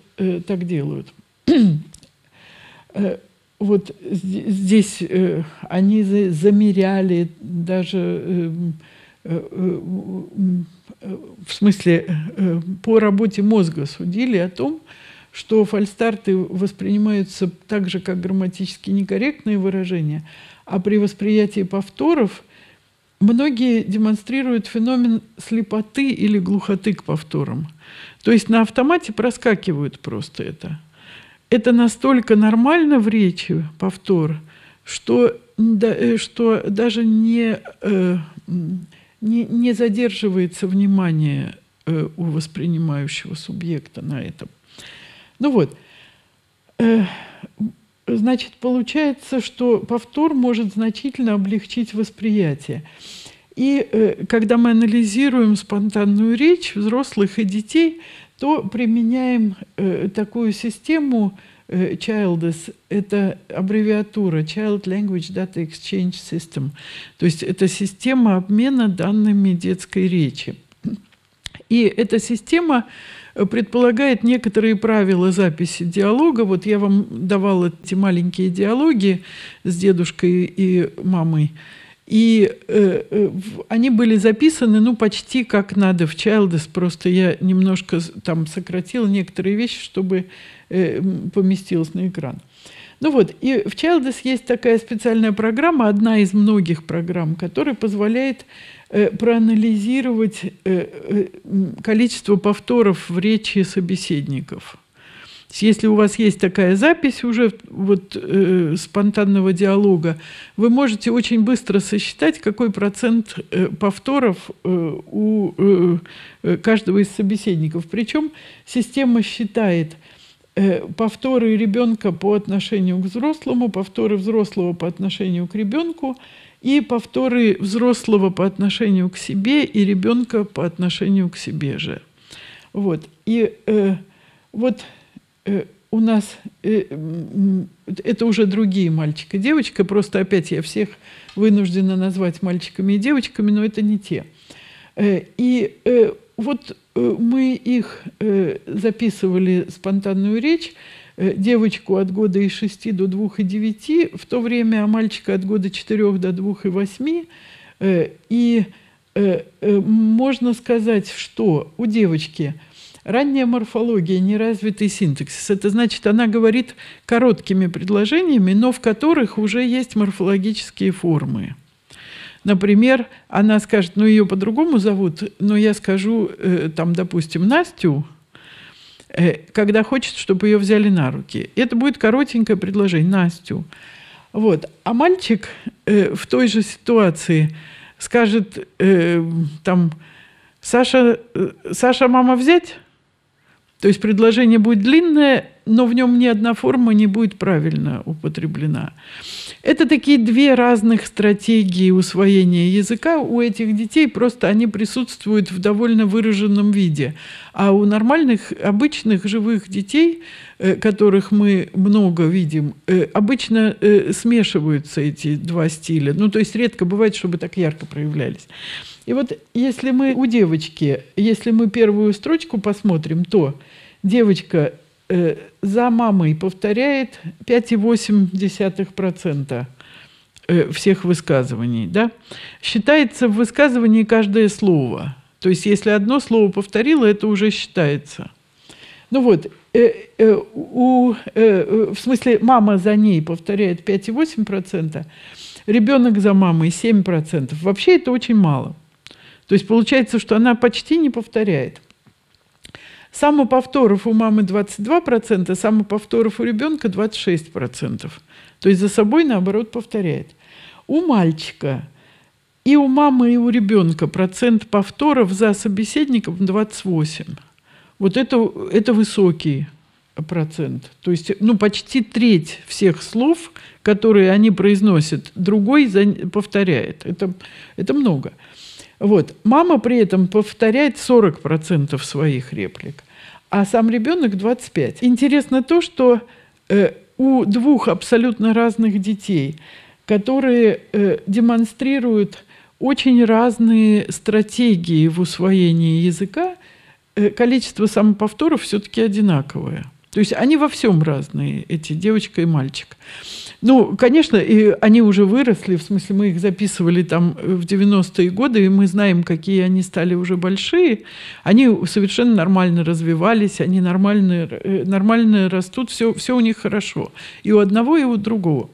так делают. [clears throat] Вот здесь они замеряли даже в смысле по работе мозга судили о том, что фальстарты воспринимаются так же, как грамматически некорректные выражения, а при восприятии повторов – Многие демонстрируют феномен слепоты или глухоты к повторам. То есть на автомате проскакивают просто это. Это настолько нормально в речи, повтор, что, э, что даже не, э, не, не задерживается внимание э, у воспринимающего субъекта на этом. Ну вот, Значит, получается, что повтор может значительно облегчить восприятие. И э, когда мы анализируем спонтанную речь взрослых и детей, то применяем э, такую систему э, CHILDES, это аббревиатура Child Language Data Exchange System, то есть это система обмена данными детской речи. И эта система предполагает некоторые правила записи диалога. Вот я вам давала эти маленькие диалоги с дедушкой и мамой. И э, э, они были записаны, ну, почти как надо в Childes, просто я немножко там сократила некоторые вещи, чтобы э, поместилось на экран. Ну вот, и в Childes есть такая специальная программа, одна из многих программ, которая позволяет э, проанализировать э, э, количество повторов в речи собеседников. Если у вас есть такая запись уже вот, э, спонтанного диалога, вы можете очень быстро сосчитать, какой процент э, повторов э, у э, э каждого из собеседников. Причем система считает э, повторы ребенка по отношению к взрослому, повторы взрослого по отношению к ребенку и повторы взрослого по отношению к себе и ребенка по отношению к себе же. Вот. И э, вот Э, у нас э, это уже другие мальчик и девочка, просто опять я всех вынуждена назвать мальчиками и девочками, но это не те. Э, и вот мы их записывали спонтанную речь, девочку от года и 6 до 2 и 9, в то время а мальчика от года 4 до 2 и 8. И можно сказать, что у девочки – Ранняя морфология, неразвитый синтаксис. Это значит, она говорит короткими предложениями, но в которых уже есть морфологические формы. Например, она скажет, ну ее по-другому зовут, но я скажу, э, там, допустим, Настю, э, когда хочет, чтобы ее взяли на руки. Это будет коротенькое предложение, Настю. Вот. А мальчик э, в той же ситуации скажет, э, там, Саша, э, Саша, мама взять? То есть предложение будет длинное, но в нем ни одна форма не будет правильно употреблена. Это такие две разных стратегии усвоения языка у этих детей, просто они присутствуют в довольно выраженном виде. А у нормальных, обычных живых детей, э, которых мы много видим, э, обычно э, смешиваются эти два стиля. Ну, то есть редко бывает, чтобы так ярко проявлялись. И вот если мы у девочки, если мы первую строчку посмотрим, то девочка за мамой повторяет 5,8% э, всех высказываний. Да? Считается в высказывании каждое слово. То есть если одно слово повторила, это уже считается. Ну вот, э, э, у, э, в смысле, мама за ней повторяет 5,8%, ребенок за мамой 7%. Вообще это очень мало. То есть получается, что она почти не повторяет. Самоповторов у мамы 22%, самоповторов у ребенка 26%. То есть за собой, наоборот, повторяет. У мальчика и у мамы, и у ребенка процент повторов за собеседником 28. Вот это, это высокий процент. То есть ну, почти треть всех слов, которые они произносят, другой повторяет. Это, это много. Вот. Мама при этом повторяет 40% своих реплик, а сам ребенок 25%. Интересно то, что э, у двух абсолютно разных детей, которые э, демонстрируют очень разные стратегии в усвоении языка, э, количество самоповторов все-таки одинаковое. То есть они во всем разные, эти девочка и мальчик. Ну, конечно, и они уже выросли, в смысле мы их записывали там в 90-е годы, и мы знаем, какие они стали уже большие. Они совершенно нормально развивались, они нормально, э, нормально растут, все, все у них хорошо. И у одного, и у другого.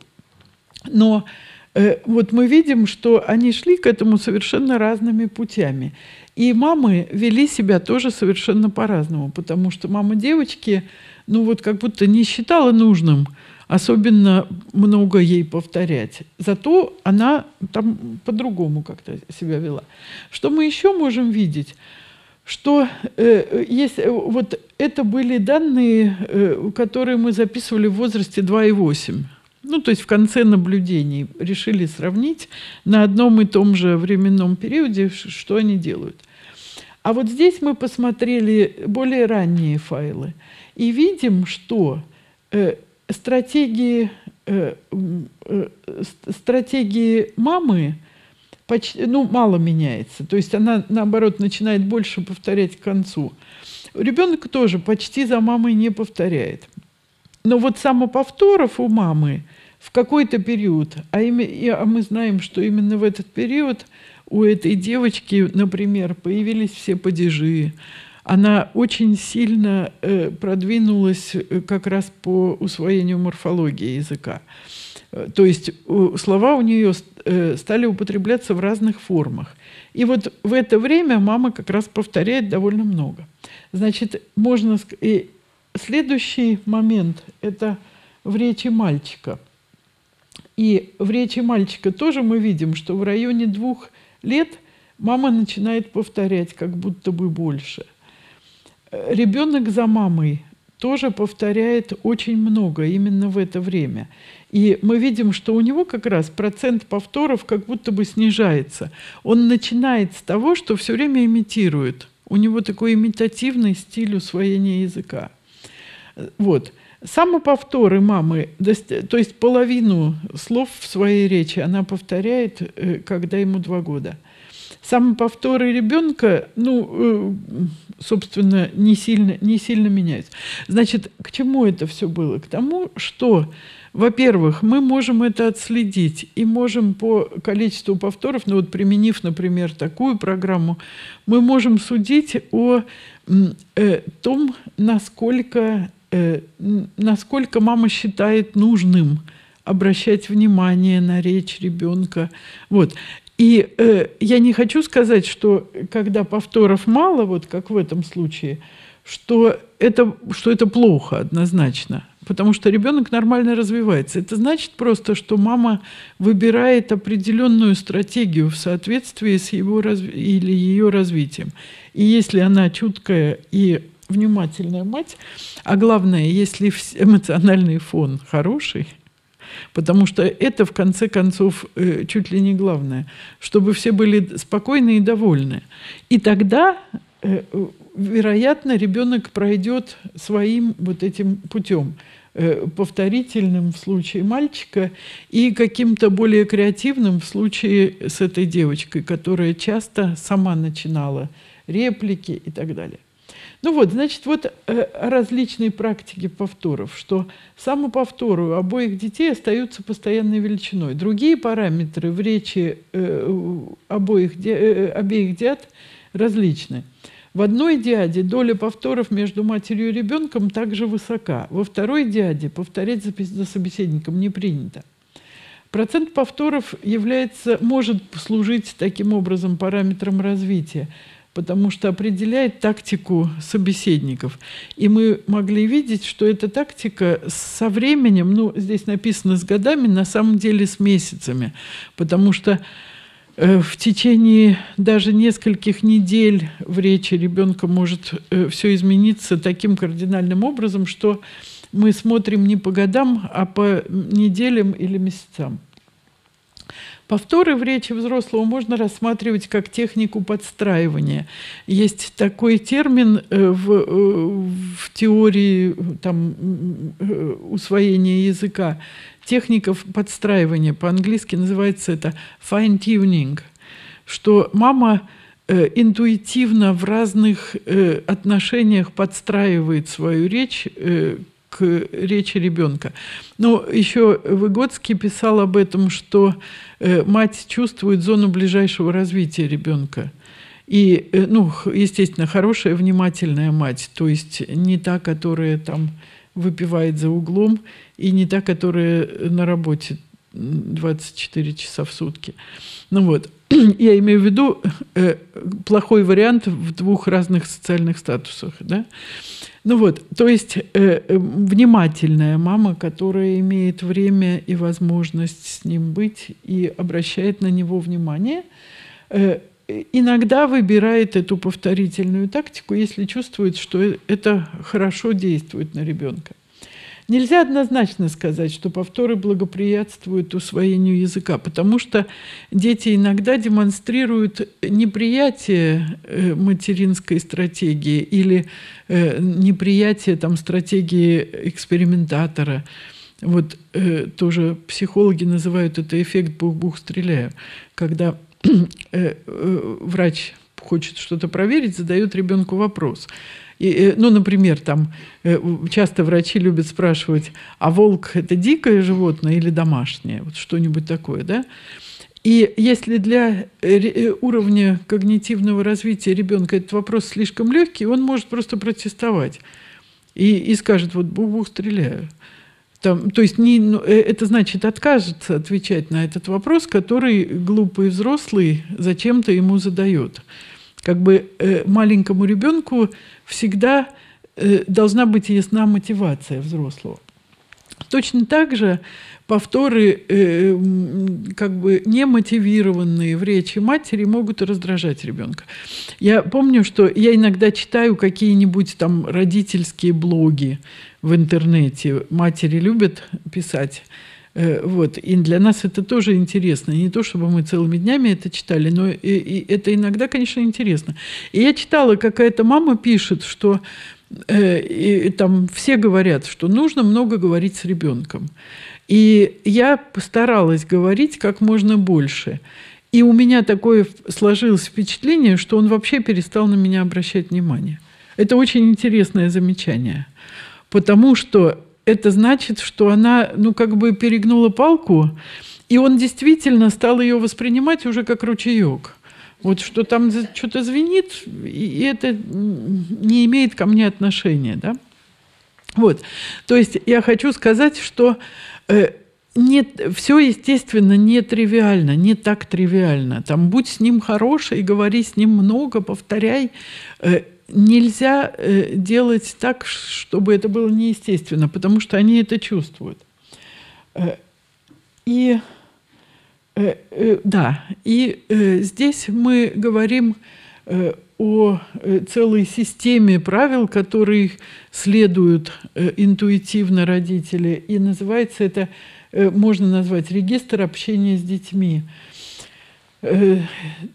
Но э, вот мы видим, что они шли к этому совершенно разными путями. И мамы вели себя тоже совершенно по-разному, потому что мама девочки – ну вот как будто не считала нужным особенно много ей повторять. Зато она там по-другому как-то себя вела. Что мы еще можем видеть? Что э, есть, э, вот это были данные, э, которые мы записывали в возрасте 2,8. Ну, то есть в конце наблюдений решили сравнить на одном и том же временном периоде, что они делают. А вот здесь мы посмотрели более ранние файлы и видим, что э, стратегии, э, э, стратегии мамы почти, ну, мало меняется. То есть она, наоборот, начинает больше повторять к концу. Ребенок тоже почти за мамой не повторяет. Но вот самоповторов у мамы в какой-то период, а, а мы знаем, что именно в этот период у этой девочки, например, появились все падежи, она очень сильно э, продвинулась э, как раз по усвоению морфологии языка. Э, то есть слова у нее стали употребляться в разных формах. И вот в это время мама как раз повторяет довольно много. Значит, можно... И следующий момент – это в речи мальчика. И в речи мальчика тоже мы видим, что в районе двух лет мама начинает повторять как будто бы больше. Ребенок за мамой тоже повторяет очень много именно в это время. И мы видим, что у него как раз процент повторов как будто бы снижается. Он начинает с того, что все время имитирует. У него такой имитативный стиль усвоения языка. Вот. Самоповторы мамы, то есть половину слов в своей речи она повторяет, э, когда ему два года. Самоповторы ребенка, ну, э, собственно, не сильно, не сильно меняются. Значит, к чему это все было? К тому, что, во-первых, мы можем это отследить и можем по количеству повторов, ну вот применив, например, такую программу, мы можем судить о э, том, насколько э, насколько мама считает нужным обращать внимание на речь ребенка. Вот. И э, я не хочу сказать, что когда повторов мало, вот как в этом случае, что это, что это плохо однозначно, потому что ребенок нормально развивается. Это значит просто, что мама выбирает определенную стратегию в соответствии с его разви- или ее развитием. И если она чуткая и внимательная мать, а главное, если эмоциональный фон хороший, потому что это, в конце концов, э, чуть ли не главное, чтобы все были спокойны и довольны. И тогда, э, вероятно, ребенок пройдет своим вот этим путем э, повторительным в случае мальчика и каким-то более креативным в случае с этой девочкой, которая часто сама начинала реплики и так далее. Ну вот, значит, вот э, различные практики повторов, что самоповторы у обоих детей остаются постоянной величиной. Другие параметры в речи э, обоих, э, обеих диад различны. В одной диаде доля повторов между матерью и ребенком также высока. Во второй диаде повторять за собеседником не принято. Процент повторов является, может служить таким образом параметром развития потому что определяет тактику собеседников. И мы могли видеть, что эта тактика со временем, ну, здесь написано с годами, на самом деле с месяцами, потому что э, в течение даже нескольких недель в речи ребенка может э, все измениться таким кардинальным образом, что мы смотрим не по годам, а по неделям или месяцам. Повторы в речи взрослого можно рассматривать как технику подстраивания. Есть такой термин э, в, э, в теории там, э, усвоения языка. Техника подстраивания. По-английски называется это fine-tuning. Что мама интуитивно в разных отношениях подстраивает свою речь к речи ребенка. Но еще Выгодский писал об этом, что э, мать чувствует зону ближайшего развития ребенка. И, э, ну, естественно, хорошая, внимательная мать, то есть не та, которая там выпивает за углом, и не та, которая на работе 24 часа в сутки. Ну вот, [clears throat] я имею в виду э, плохой вариант в двух разных социальных статусах, да. Ну вот, то есть э, э, внимательная мама, которая имеет время и возможность с ним быть и обращает на него внимание, э, иногда выбирает эту повторительную тактику, если чувствует, что это хорошо действует на ребенка. Нельзя однозначно сказать, что повторы благоприятствуют усвоению языка, потому что дети иногда демонстрируют неприятие э, материнской стратегии или э, неприятие там, стратегии экспериментатора. Вот э, тоже психологи называют это эффект «бух-бух, стреляю», когда [clears throat] э, э, врач хочет что-то проверить, задает ребенку вопрос. И, э, ну, например, там э, часто врачи любят спрашивать, а волк – это дикое животное или домашнее? Вот что-нибудь такое, да? И если для э, уровня когнитивного развития ребенка этот вопрос слишком легкий, он может просто протестовать и, и скажет, вот бух-бух, стреляю. Там, то есть не, ну, это значит откажется отвечать на этот вопрос, который глупый взрослый зачем-то ему задает как бы э, маленькому ребенку всегда э, должна быть ясна мотивация взрослого. Точно так же повторы, э, как бы немотивированные в речи матери, могут раздражать ребенка. Я помню, что я иногда читаю какие-нибудь там родительские блоги в интернете. Матери любят писать вот. И для нас это тоже интересно. Не то, чтобы мы целыми днями это читали, но и, и это иногда, конечно, интересно. И я читала, какая-то мама пишет, что э, и, там все говорят, что нужно много говорить с ребенком. И я постаралась говорить как можно больше. И у меня такое сложилось впечатление, что он вообще перестал на меня обращать внимание. Это очень интересное замечание. Потому что это значит, что она, ну, как бы перегнула палку, и он действительно стал ее воспринимать уже как ручеек. Вот что там что-то звенит, и это не имеет ко мне отношения, да? Вот. То есть я хочу сказать, что э, нет, все, естественно, не тривиально, не так тривиально. Там будь с ним хороший, говори с ним много, повторяй. Э, нельзя э, делать так, чтобы это было неестественно, потому что они это чувствуют. Э, и э, да, и здесь мы говорим о целой системе правил, которые следуют интуитивно родители, и называется это, можно назвать регистр общения с детьми. Э,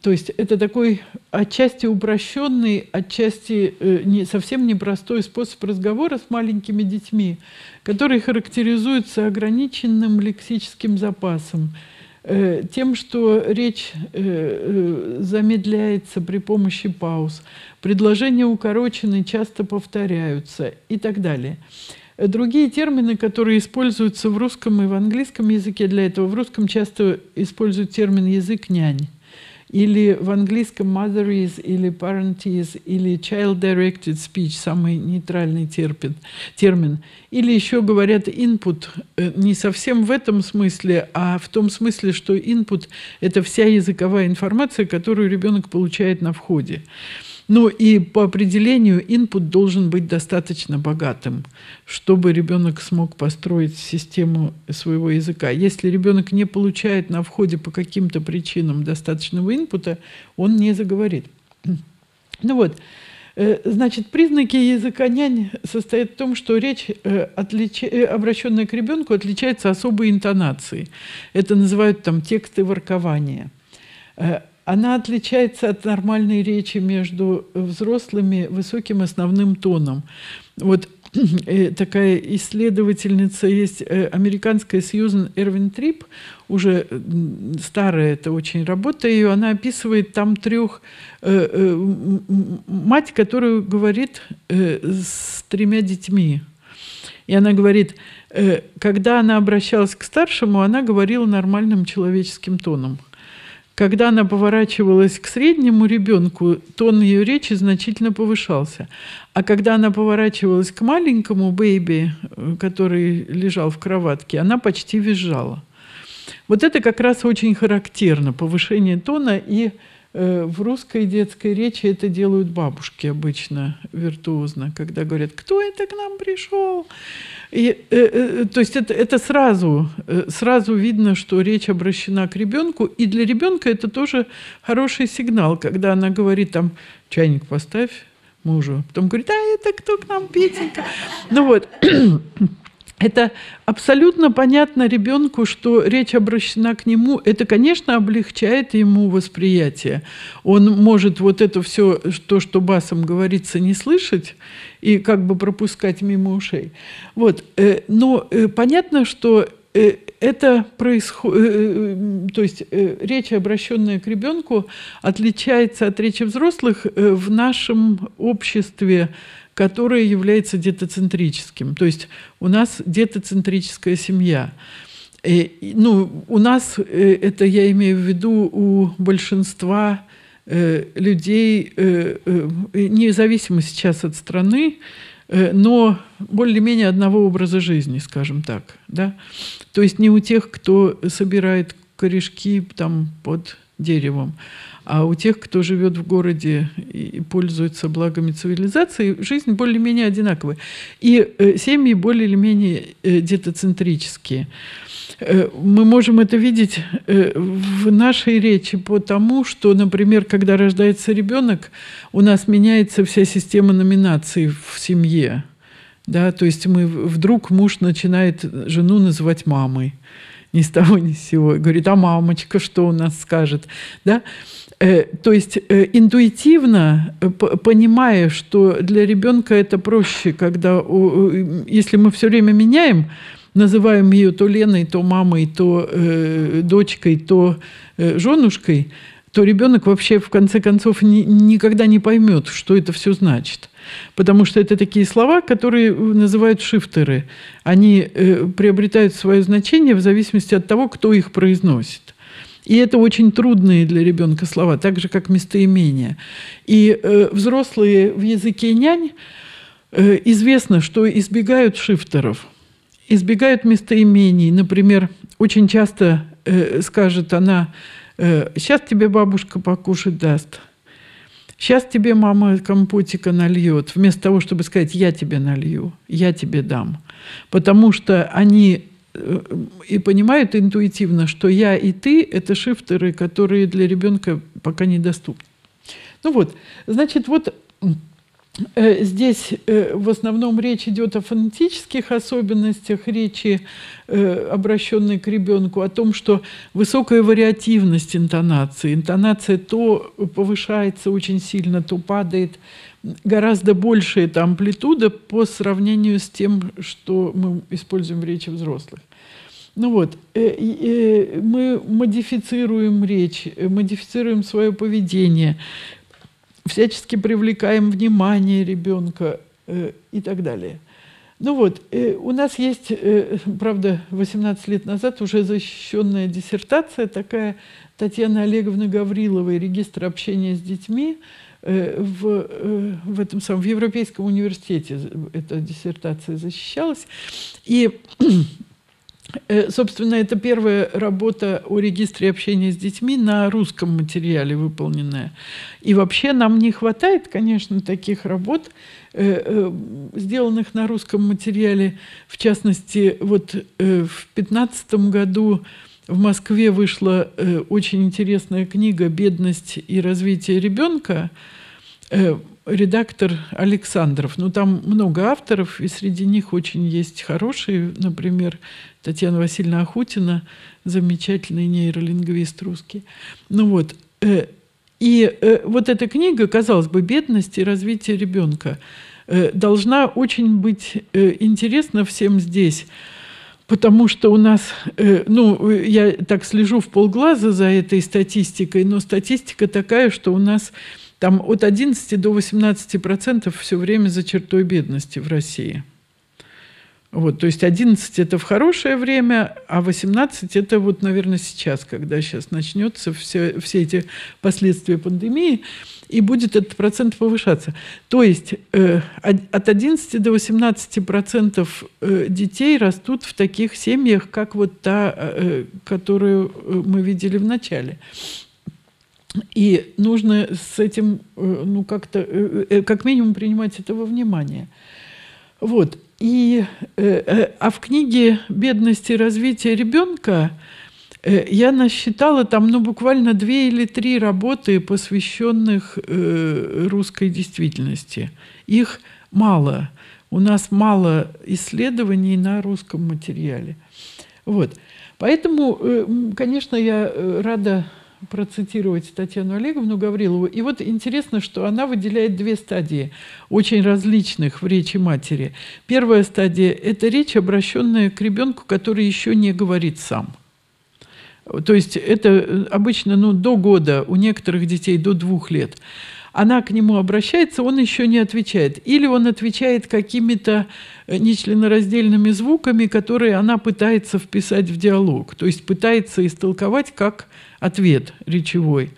то есть это такой отчасти упрощенный, отчасти э, не, совсем непростой способ разговора с маленькими детьми, который характеризуется ограниченным лексическим запасом, э, тем, что речь замедляется при помощи пауз, предложения укорочены, часто повторяются и так далее. Другие термины, которые используются в русском и в английском языке для этого, в русском часто используют термин «язык нянь», или в английском mother is, или parent is, или child-directed speech, самый нейтральный терпин, термин. Или еще говорят input, э, не совсем в этом смысле, а в том смысле, что input – это вся языковая информация, которую ребенок получает на входе. Ну и по определению input должен быть достаточно богатым, чтобы ребенок смог построить систему своего языка. Если ребенок не получает на входе по каким-то причинам достаточного инпута, он не заговорит. [clears throat] Ну вот, э, Значит, признаки языка нянь состоят в том, что речь, э, отлич... Э, обращенная к ребенку, отличается особой интонацией. Это называют там тексты воркования она отличается от нормальной речи между взрослыми высоким основным тоном. Вот э, такая исследовательница есть, э, американская Сьюзен Эрвин Трип, уже старая это очень работа ее, она описывает там трех, э, мать, которая говорит с тремя детьми. И она говорит, когда она обращалась к старшему, она говорила нормальным человеческим тоном – когда она поворачивалась к среднему ребенку, тон ее речи значительно повышался. А когда она поворачивалась к маленькому бэйби, который лежал в кроватке, она почти визжала. Вот это как раз очень характерно, повышение тона, и в русской детской речи это делают бабушки обычно виртуозно, когда говорят, кто это к нам пришел? И, э, э, то есть это, это сразу, э, сразу видно, что речь обращена к ребенку, и для ребенка это тоже хороший сигнал, когда она говорит там чайник поставь мужу, потом говорит, а это кто к нам, Петенька? Ну вот, это абсолютно понятно ребенку, что речь обращена к нему. Это, конечно, облегчает ему восприятие. Он может вот это все, то, что басом говорится, не слышать и как бы пропускать мимо ушей. Вот. Э, но э, понятно, что э, это происходит, то есть речь, обращенная к ребенку, отличается от речи взрослых в нашем обществе которое является детоцентрическим. То есть у нас детоцентрическая семья. И, э, ну, у нас, э, это я имею в виду, у большинства э, людей, независимо сейчас от страны, но более-менее одного образа жизни, скажем так. Да? То есть не у тех, кто собирает корешки там под деревом, а у тех, кто живет в городе и пользуется благами цивилизации, жизнь более-менее одинаковая. И э, семьи более или менее э, детоцентрические. Э, мы можем это видеть в нашей речи по тому, что, например, когда рождается ребенок, у нас меняется вся система номинаций в семье. Да, то есть мы вдруг муж начинает жену называть мамой ни с того ни с сего. Говорит, а мамочка что у нас скажет? Да? Э, то есть э, интуитивно, э, понимая, что для ребенка это проще, когда, если мы все время меняем, называем ее то Леной, то мамой, то дочкой, то женушкой, то ребенок вообще в конце концов ни, никогда не поймет, что это все значит. Потому что это такие слова, которые называют шифтеры. Они приобретают свое значение в зависимости от того, кто их произносит. И это очень трудные для ребенка слова, так же, как местоимения. И э, взрослые в языке нянь э, известно, что избегают шифтеров, избегают местоимений. Например, очень часто э, скажет она, э, сейчас тебе бабушка покушать даст. Сейчас тебе мама компотика нальет, вместо того, чтобы сказать «я тебе налью», «я тебе дам». Потому что они и понимают интуитивно, что я и ты – это шифтеры, которые для ребенка пока недоступны. Ну вот, значит, вот э, здесь э, в основном речь идет о фонетических особенностях речи, э, обращенной к ребенку, о том, что высокая вариативность интонации. Интонация то повышается очень сильно, то падает – гораздо большая эта амплитуда по сравнению с тем, что мы используем в речи взрослых. Ну вот, э, э, мы модифицируем речь, э, модифицируем свое поведение, всячески привлекаем внимание ребенка и так далее. Ну вот, у нас есть, правда, 18 лет назад уже защищенная диссертация такая Татьяны Олеговны Гавриловой «Регистр общения с детьми», Э, в, э, в этом самом в Европейском университете эта диссертация защищалась. И [clears throat] э, Собственно, это первая работа о регистре общения с детьми на русском материале выполненная. И вообще нам не хватает, конечно, таких работ, сделанных на русском материале. В частности, вот в 2015 году в Москве вышла э, очень интересная книга «Бедность и развитие ребенка». Э, редактор Александров. Ну, там много авторов, и среди них очень есть хорошие. Например, Татьяна Васильевна Ахутина, замечательный нейролингвист русский. Ну вот. Э, и вот эта книга, казалось бы, «Бедность и развитие ребенка» должна очень быть интересна всем здесь – Потому что у нас, э, ну, я так слежу в полглаза за этой статистикой, но статистика такая, что у нас там от 11 до 18 процентов все время за чертой бедности в России. Вот, то есть 11 это в хорошее время, а 18 это вот, наверное, сейчас, когда сейчас начнется все, все эти последствия пандемии и будет этот процент повышаться. То есть э, от 11 до 18 процентов э, детей растут в таких семьях, как вот та, э, которую э, мы видели в начале. И нужно с этим, э, ну, как-то, э, э, как минимум принимать этого внимания. Вот. И, э, э, а в книге «Бедность и развитие ребенка» Э, я насчитала там ну, буквально две или три работы, посвященных русской действительности. Их мало. у нас мало исследований на русском материале. Вот. Поэтому, конечно, я рада процитировать Татьяну Олеговну Гаврилову. И вот интересно, что она выделяет две стадии, очень различных в речи матери. Первая стадия – это речь, обращенная к ребенку, который еще не говорит сам. То есть это э, обычно ну, до года, у некоторых детей до двух лет – она к нему обращается, он еще не отвечает. Или он отвечает какими-то э, нечленораздельными звуками, которые она пытается вписать в диалог, то есть пытается истолковать как ответ речевой.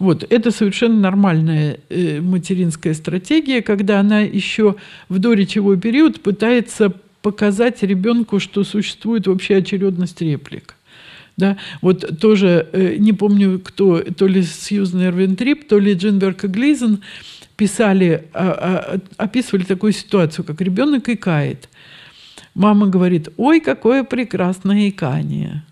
Вот, это совершенно нормальная э, материнская стратегия, когда она еще в доречевой период пытается показать ребенку, что существует вообще очередность реплик. Да? Вот тоже, э, не помню кто, то ли Сьюзен Эрвин Трип, то ли Джинберг и Глизен писали, а, а, описывали такую ситуацию, как ребенок икает. Мама говорит, ой, какое прекрасное икание.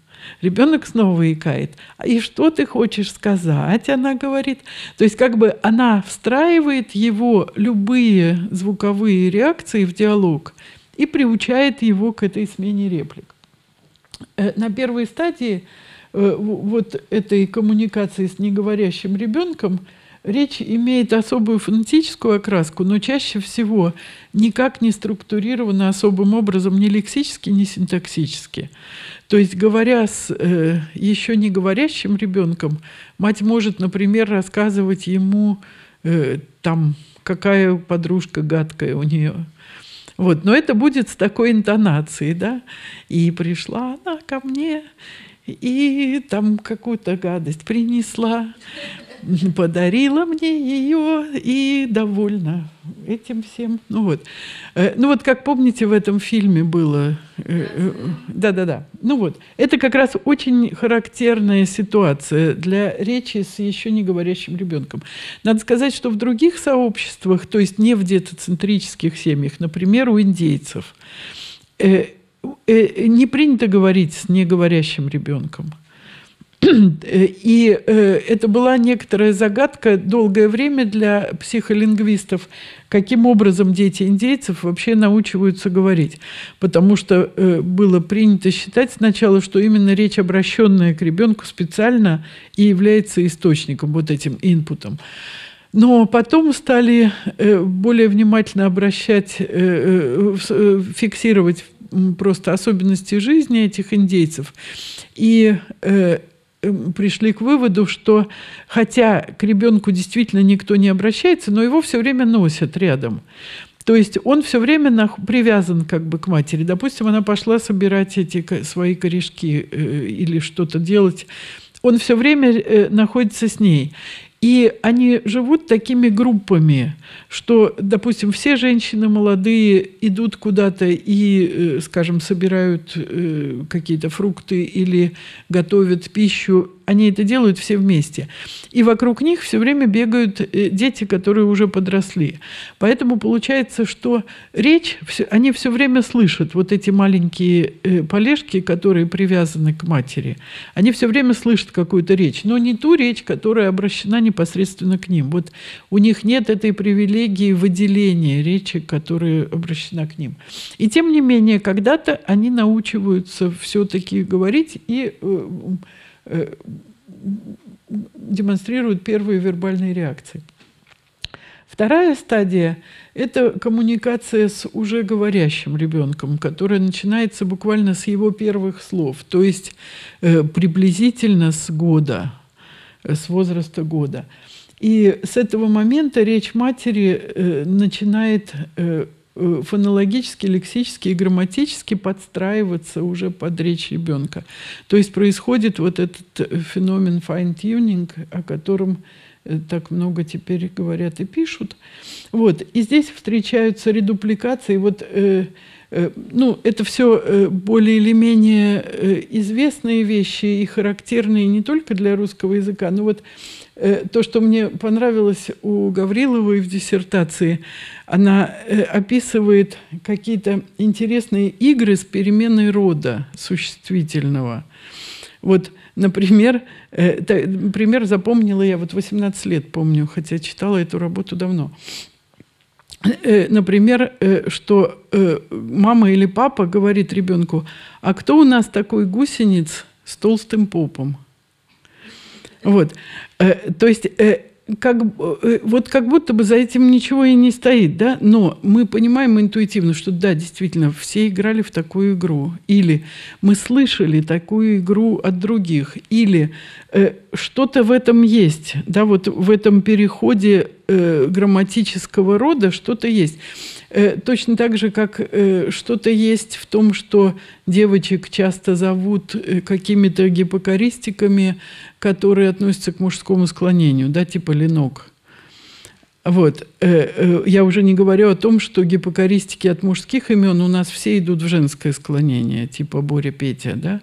Ребенок снова икает. И что ты хочешь сказать, она говорит. То есть как бы она встраивает его любые звуковые реакции в диалог и приучает его к этой смене реплик. Э, на первой стадии э, вот этой коммуникации с неговорящим ребенком речь имеет особую фонетическую окраску, но чаще всего никак не структурирована особым образом ни лексически, ни синтаксически. То есть, говоря с э, еще не говорящим ребенком, мать может, например, рассказывать ему э, там, какая подружка гадкая у нее – вот, но это будет с такой интонацией, да. И пришла она ко мне, и там какую-то гадость принесла [laughs] подарила мне ее и довольна этим всем. Ну вот, э, ну вот как помните в этом фильме было, э, э, да-да-да. Ну вот, это как раз очень характерная ситуация для речи с еще не говорящим ребенком. Надо сказать, что в других сообществах, то есть не в детоцентрических семьях, например, у индейцев, не принято говорить с неговорящим ребенком. [clears throat] И э, это была некоторая загадка долгое время для психолингвистов, каким образом дети индейцев вообще научиваются говорить. Потому что э, было принято считать сначала, что именно речь, обращенная к ребенку специально, и является источником, вот этим инпутом. Но потом стали э, более внимательно обращать, фиксировать просто особенности жизни этих индейцев. И пришли к выводу, что хотя к ребенку действительно никто не обращается, но его все время носят рядом. То есть он все время привязан как бы к матери. Допустим, она пошла собирать эти свои корешки э, или что-то делать. Он все время э, находится с ней. И они живут такими группами, что, допустим, все женщины молодые идут куда-то и, э, скажем, собирают э, какие-то фрукты или готовят пищу они это делают все вместе. И вокруг них все время бегают э, дети, которые уже подросли. Поэтому получается, что речь, они все время слышат, вот эти маленькие э, полежки, которые привязаны к матери, они все время слышат какую-то речь, но не ту речь, которая обращена непосредственно к ним. Вот у них нет этой привилегии выделения речи, которая обращена к ним. И тем не менее, когда-то они научиваются все-таки говорить и э, демонстрируют первые вербальные реакции. Вторая стадия – это коммуникация с уже говорящим ребенком, которая начинается буквально с его первых слов, то есть э, приблизительно с года, э, с возраста года. И с этого момента речь матери э, начинает э, Э, фонологически, лексически и грамматически подстраиваться уже под речь ребенка. То есть происходит вот этот э, феномен fine-tuning, о котором э, так много теперь говорят и пишут. Вот. И здесь встречаются редупликации. Вот, э, э, ну, это все э, более или менее э, известные вещи и характерные не только для русского языка, но вот Э, то, что мне понравилось у Гавриловой в диссертации, она э, описывает какие-то интересные игры с переменной рода существительного. Вот, например, э, пример запомнила я, вот 18 лет помню, хотя читала эту работу давно. э, например, э, что э, мама или папа говорит ребенку, а кто у нас такой гусениц с толстым попом? Вот. То есть как, э, вот как будто бы за этим ничего и не стоит, да, но мы понимаем интуитивно, что да, действительно, все играли в такую игру, или мы слышали такую игру от других, или э, что-то в этом есть, да, вот в этом переходе э, грамматического рода что-то есть. Э, точно так же, как э, что-то есть в том, что девочек часто зовут э, какими-то гипокористиками, которые относятся к мужскому склонению, да, типа ленок. Вот. Я уже не говорю о том, что гипокористики от мужских имен у нас все идут в женское склонение, типа Боря Петя, да.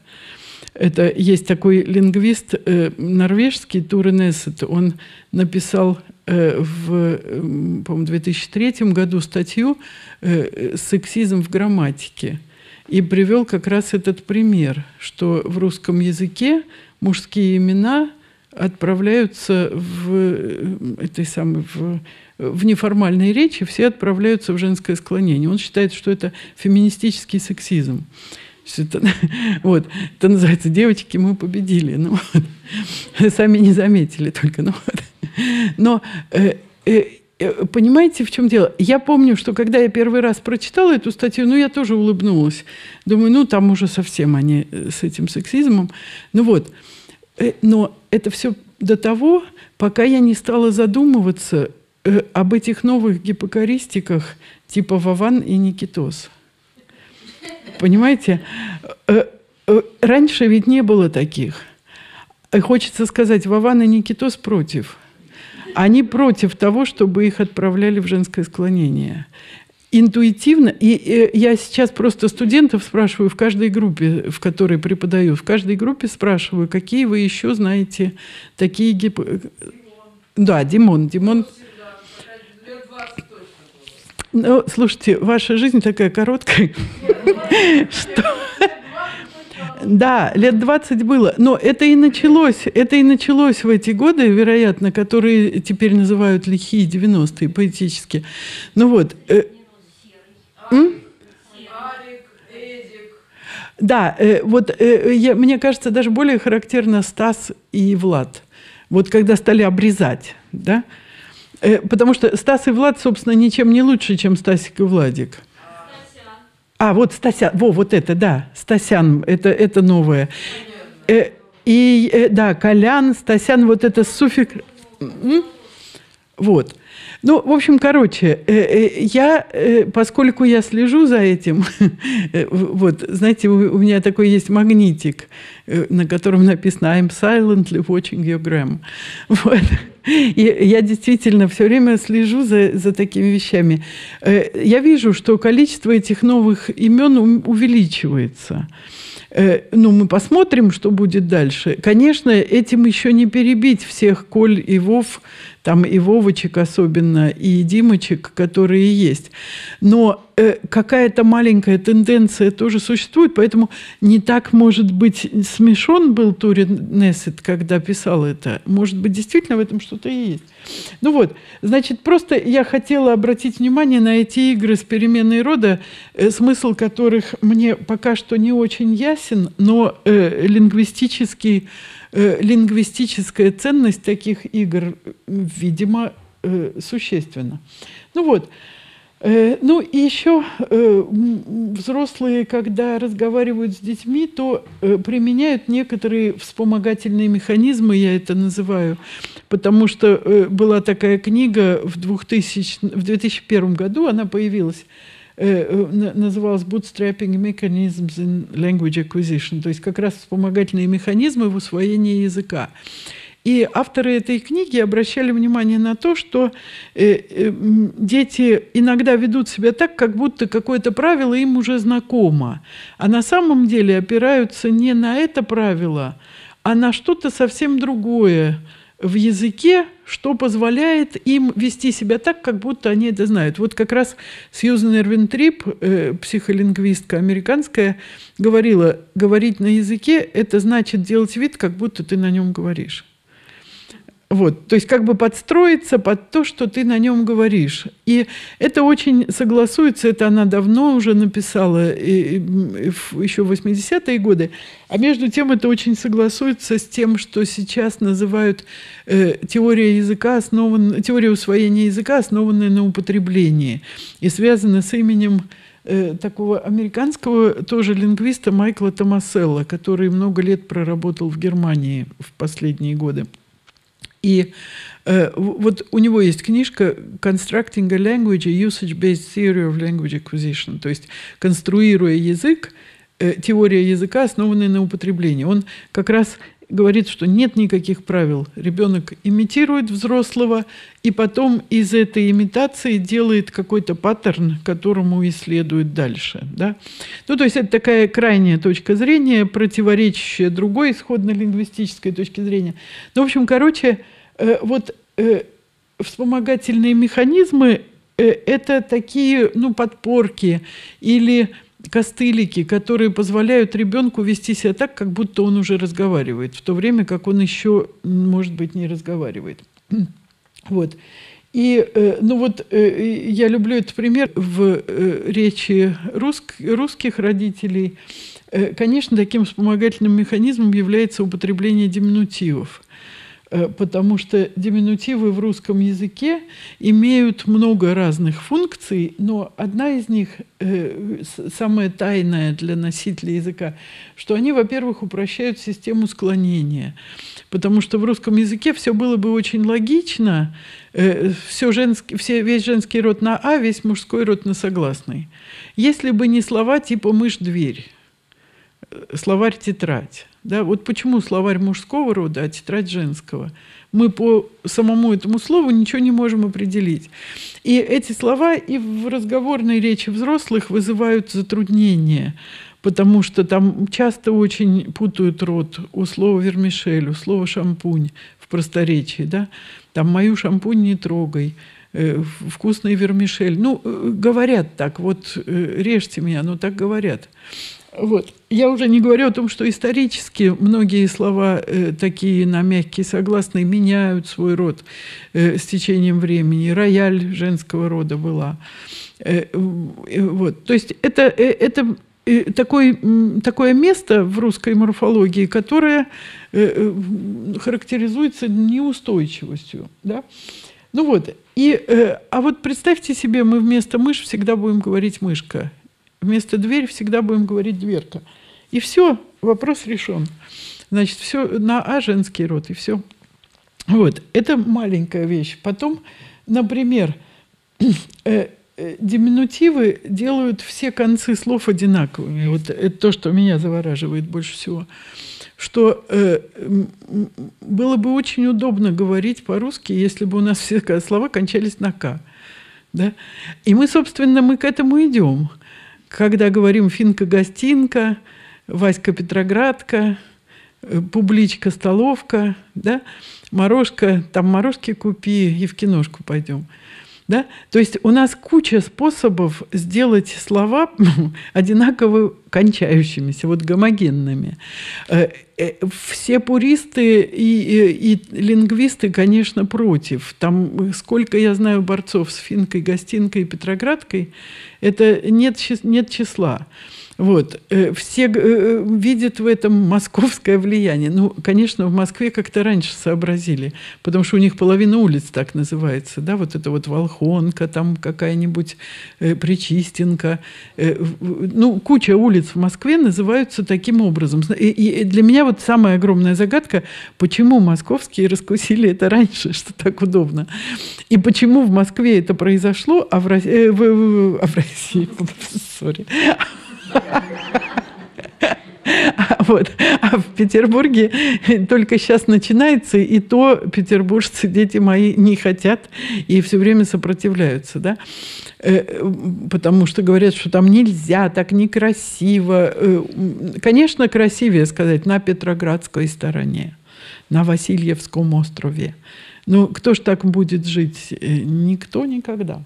Это есть такой лингвист норвежский Туре Нессет. Он написал Э, в, по 2003 году статью э, «Сексизм в грамматике» и привел как раз этот пример, что в русском языке мужские имена отправляются в э, этой самой в, в неформальной речи, все отправляются в женское склонение. Он считает, что это феминистический сексизм. Это, [laughs] вот, это называется «Девочки, мы победили». Ну, вот. [laughs] Сами не заметили только. Ну, вот. Но э, э, э, понимаете, в чем дело? Я помню, что когда я первый раз прочитала эту статью, ну, я тоже улыбнулась. Думаю, ну, там уже совсем они э, с этим сексизмом. Ну вот. Э, но это все до того, пока я не стала задумываться э, об этих новых гипокористиках типа Вован и Никитос. Понимаете? Э, э, раньше ведь не было таких. Хочется сказать, Вован и Никитос против – они против того, чтобы их отправляли в женское склонение. Интуитивно, и, и я сейчас просто студентов спрашиваю в каждой группе, в которой преподаю, в каждой группе спрашиваю, какие вы еще знаете такие гип... Да, Димон, Димон. Ну, слушайте, ваша жизнь такая короткая, [laughs] что да, лет 20 было. Но это и началось, это и началось в эти годы, вероятно, которые теперь называют лихие 90-е поэтически. Ну вот. Э? Да, э, вот э, мне кажется, даже более характерно Стас и Влад. Вот когда стали обрезать, да? Э, потому что Стас и Влад, собственно, ничем не лучше, чем Стасик и Владик. А, вот Стасян, во, вот это, да, Стасян, это, это новое. Э, и, э, да, Колян, Стасян, вот это суффикс. Вот. Ну, в общем, короче, э, э, я, э, поскольку я слежу за этим, [laughs] вот, знаете, у меня такой есть магнитик, на котором написано «I'm silently watching your gram». [laughs] Вот. И я действительно все время слежу за, за такими вещами. Я вижу, что количество этих новых имен увеличивается. Ну, мы посмотрим, что будет дальше. Конечно, этим еще не перебить всех Коль и Вов, там и Вовочек особенно, и Димочек, которые есть. Но э, какая-то маленькая тенденция тоже существует, поэтому не так, может быть, смешон был Турин Нессет, когда писал это. Может быть, действительно в этом что-то и есть. Ну вот, значит, просто я хотела обратить внимание на эти игры с переменной рода, э, смысл которых мне пока что не очень ясен, но э, лингвистический лингвистическая ценность таких игр, видимо, э, существенна. Ну вот. Э, ну и еще взрослые, когда разговаривают с детьми, то применяют некоторые вспомогательные механизмы, я это называю, потому что была такая книга в, 2000, в 2001 году, она появилась Э, э, называлась Bootstrapping Mechanisms in Language Acquisition, то есть как раз вспомогательные механизмы в усвоении языка. И авторы этой книги обращали внимание на то, что э, дети иногда ведут себя так, как будто какое-то правило им уже знакомо, а на самом деле опираются не на это правило, а на что-то совсем другое в языке, что позволяет им вести себя так, как будто они это знают. Вот как раз Сьюзен Эрвин Трип, э, психолингвистка американская, говорила, говорить на языке – это значит делать вид, как будто ты на нем говоришь. Вот, то есть как бы подстроиться под то, что ты на нем говоришь. И это очень согласуется, это она давно уже написала, и, и, еще в 80-е годы. А между тем это очень согласуется с тем, что сейчас называют э, теория языка, основан, теория усвоения языка, основанная на употреблении. И связана с именем э, такого американского тоже лингвиста Майкла Томаселла, который много лет проработал в Германии в последние годы. И э, вот у него есть книжка «Constructing a Language, Usage-Based Theory of Language Acquisition», то есть «Конструируя язык, э, теория языка, основанная на употреблении». Он как раз говорит, что нет никаких правил. Ребенок имитирует взрослого, и потом из этой имитации делает какой-то паттерн, которому исследует дальше. Да? Ну, то есть это такая крайняя точка зрения, противоречащая другой исходно-лингвистической точке зрения. Ну, в общем, короче, Э, вот э, вспомогательные механизмы э, это такие ну, подпорки или костылики, которые позволяют ребенку вести себя так, как будто он уже разговаривает, в то время как он еще, может быть, не разговаривает. [clears throat] Вот. И, ну вот, я люблю этот пример в речи руск, русских родителей. Конечно, таким вспомогательным механизмом является употребление диминутивов. Э, потому что диминутивы в русском языке имеют много разных функций, но одна из них, э, самая тайная для носителя языка, что они, во-первых, упрощают систему склонения, потому что в русском языке все было бы очень логично, э, все женский, все, весь женский род на «а», весь мужской род на согласный. Если бы не слова типа «мышь-дверь», словарь-тетрадь. Да, вот почему словарь мужского рода, а тетрадь женского. Мы по самому этому слову ничего не можем определить. И эти слова и в разговорной речи взрослых вызывают затруднения, потому что там часто очень путают род у слова вермишель, у слова шампунь в просторечии. Да? Там «мою шампунь не трогай», э, вкусный вермишель. Ну, э, говорят так, вот э, режьте меня, но так говорят. Вот. Я уже не говорю о том, что исторически многие слова э, такие на мягкие согласные меняют свой род э, с течением времени. Рояль женского рода была. Э, э, вот. То есть это, э, это э, такой, такое место в русской морфологии, которое э, э, характеризуется неустойчивостью. Да? Ну вот. И, а вот представьте себе, мы вместо мышь всегда будем говорить мышка. Вместо дверь всегда будем говорить дверка. И все, вопрос решен. Значит, все на А женский род, и все. Вот, это маленькая вещь. Потом, например, [clears throat] э, э, диминутивы делают все концы слов одинаковыми. Вот это то, что меня завораживает больше всего. Что э, было бы очень удобно говорить по-русски, если бы у нас все слова кончались на «к». Да? И мы, собственно, мы к этому идем когда говорим «финка-гостинка», «Васька-петроградка», э, «публичка-столовка», да, «морожка», там «морожки купи» и в киношку пойдем – да? То есть у нас куча способов сделать слова [laughs] одинаково кончающимися, вот гомогенными. Э, э, все пуристы и, и, и лингвисты, конечно, против. Там сколько я знаю борцов с финкой, гостинкой и петроградкой, это нет, нет числа. Вот. Э, все э, видят в этом московское влияние. Ну, конечно, в Москве как-то раньше сообразили, потому что у них половина улиц так называется. Да? Вот это вот Волхонка, там какая-нибудь э, Причистенка. Э, ну, куча улиц в Москве называются таким образом. И, для меня вот самая огромная загадка, почему московские раскусили это раньше, что так удобно. И почему в Москве это произошло, а в, э, в, а в России, [laughs] сори, Вот. А в Петербурге только сейчас начинается, и то петербуржцы, дети мои, не хотят и все время сопротивляются. Да? Э, потому что говорят, что там нельзя, так некрасиво. Э, конечно, красивее сказать на Петроградской стороне, на Васильевском острове. Ну, кто ж так будет жить? Э, никто никогда.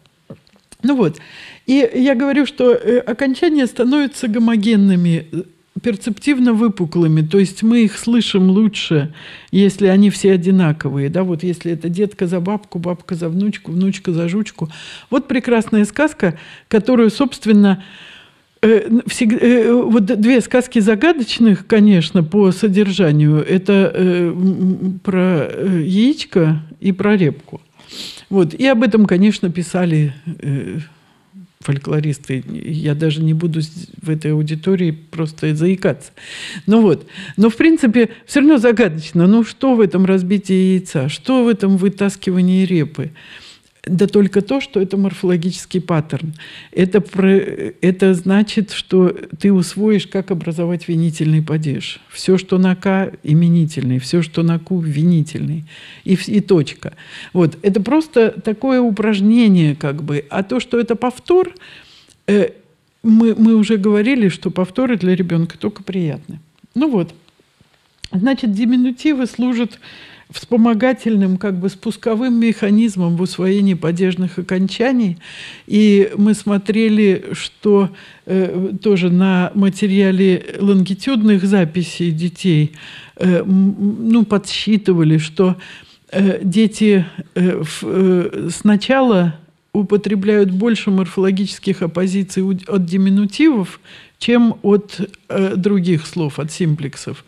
Ну вот. И я говорю, что э, окончания становятся гомогенными. перцептивно выпуклыми, то есть мы их слышим лучше, если они все одинаковые, да, вот если это детка за бабку, бабка за внучку, внучка за жучку. Вот прекрасная сказка, которую, собственно, э, всегда, э, вот две сказки загадочных, конечно, по содержанию. Это э, про яичко и про репку. Вот. И об этом, конечно, писали фольклористы. Я даже не буду в этой аудитории просто заикаться. Ну вот. Но, в принципе, все равно загадочно. Ну, что в этом разбитии яйца? Что в этом вытаскивании репы? Да только то, что это морфологический паттерн. Это, про, это значит, что ты усвоишь, как образовать винительный падеж. Все, что на К, именительный, все, что на Ку, винительный. И, и точка. Вот. Это просто такое упражнение, как бы. А то, что это повтор, э, мы, мы уже говорили, что повторы для ребенка только приятны. Ну вот. Значит, диминутивы служат вспомогательным, как бы спусковым механизмом в усвоении падежных окончаний. И мы смотрели, что э, тоже на материале лонгитюдных записей детей э, ну, подсчитывали, что э, дети э, в, э, сначала употребляют больше морфологических оппозиций от диминутивов, чем от э, других слов, от симплексов.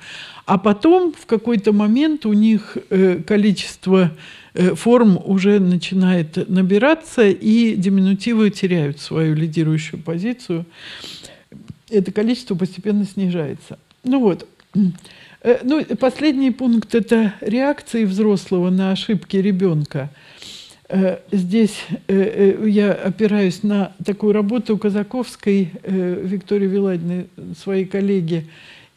А потом в какой-то момент у них э, количество э, форм уже начинает набираться, и диминутивы теряют свою лидирующую позицию. Это количество постепенно снижается. Ну вот. Э, ну, последний пункт – это реакции взрослого на ошибки ребенка. Здесь я опираюсь на такую работу Казаковской Виктории Виладиной, своей коллеги,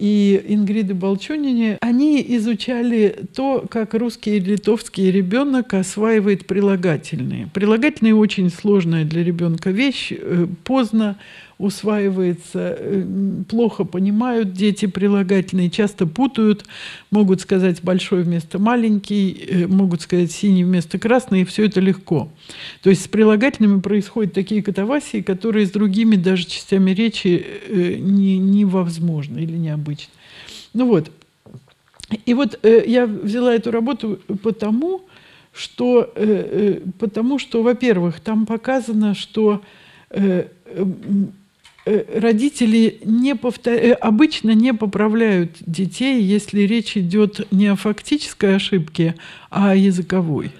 и Ингриды Болчунине, они изучали то, как русский и литовский ребенок осваивает прилагательные. Прилагательные очень сложная для ребенка вещь, э, поздно усваивается, э, плохо понимают дети прилагательные, часто путают, могут сказать большой вместо маленький, э, могут сказать синий вместо красный, и все это легко. То есть с прилагательными происходят такие катавасии, которые с другими даже частями речи э, не, невозможно или необычно. Ну вот. И вот я взяла эту работу потому, что, потому что во-первых, там показано, что родители не повтор... Э, обычно не поправляют детей, если речь идет не о фактической ошибке, а о языковой.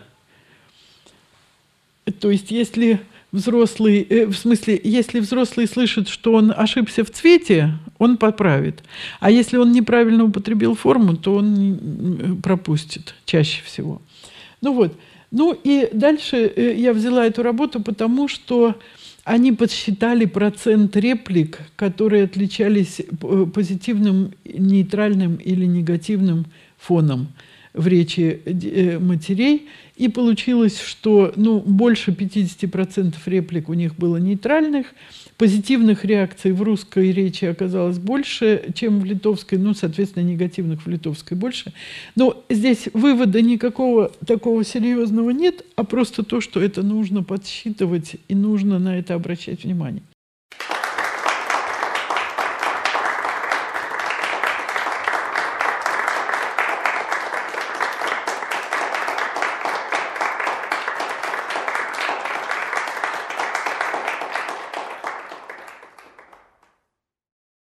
То есть, если взрослый, э, в смысле, если взрослый слышит, что он ошибся в цвете, он поправит. А если он неправильно употребил форму, то он пропустит чаще всего. Ну вот. Ну и дальше я взяла эту работу, потому что они подсчитали процент реплик, которые отличались э, позитивным, нейтральным или негативным фоном в речи э, матерей. И получилось, что ну, больше 50% реплик у них было нейтральных, позитивных реакций в русской речи оказалось больше, чем в литовской, ну, соответственно, негативных в литовской больше. Но здесь вывода никакого такого серьезного нет, а просто то, что это нужно подсчитывать и нужно на это обращать внимание.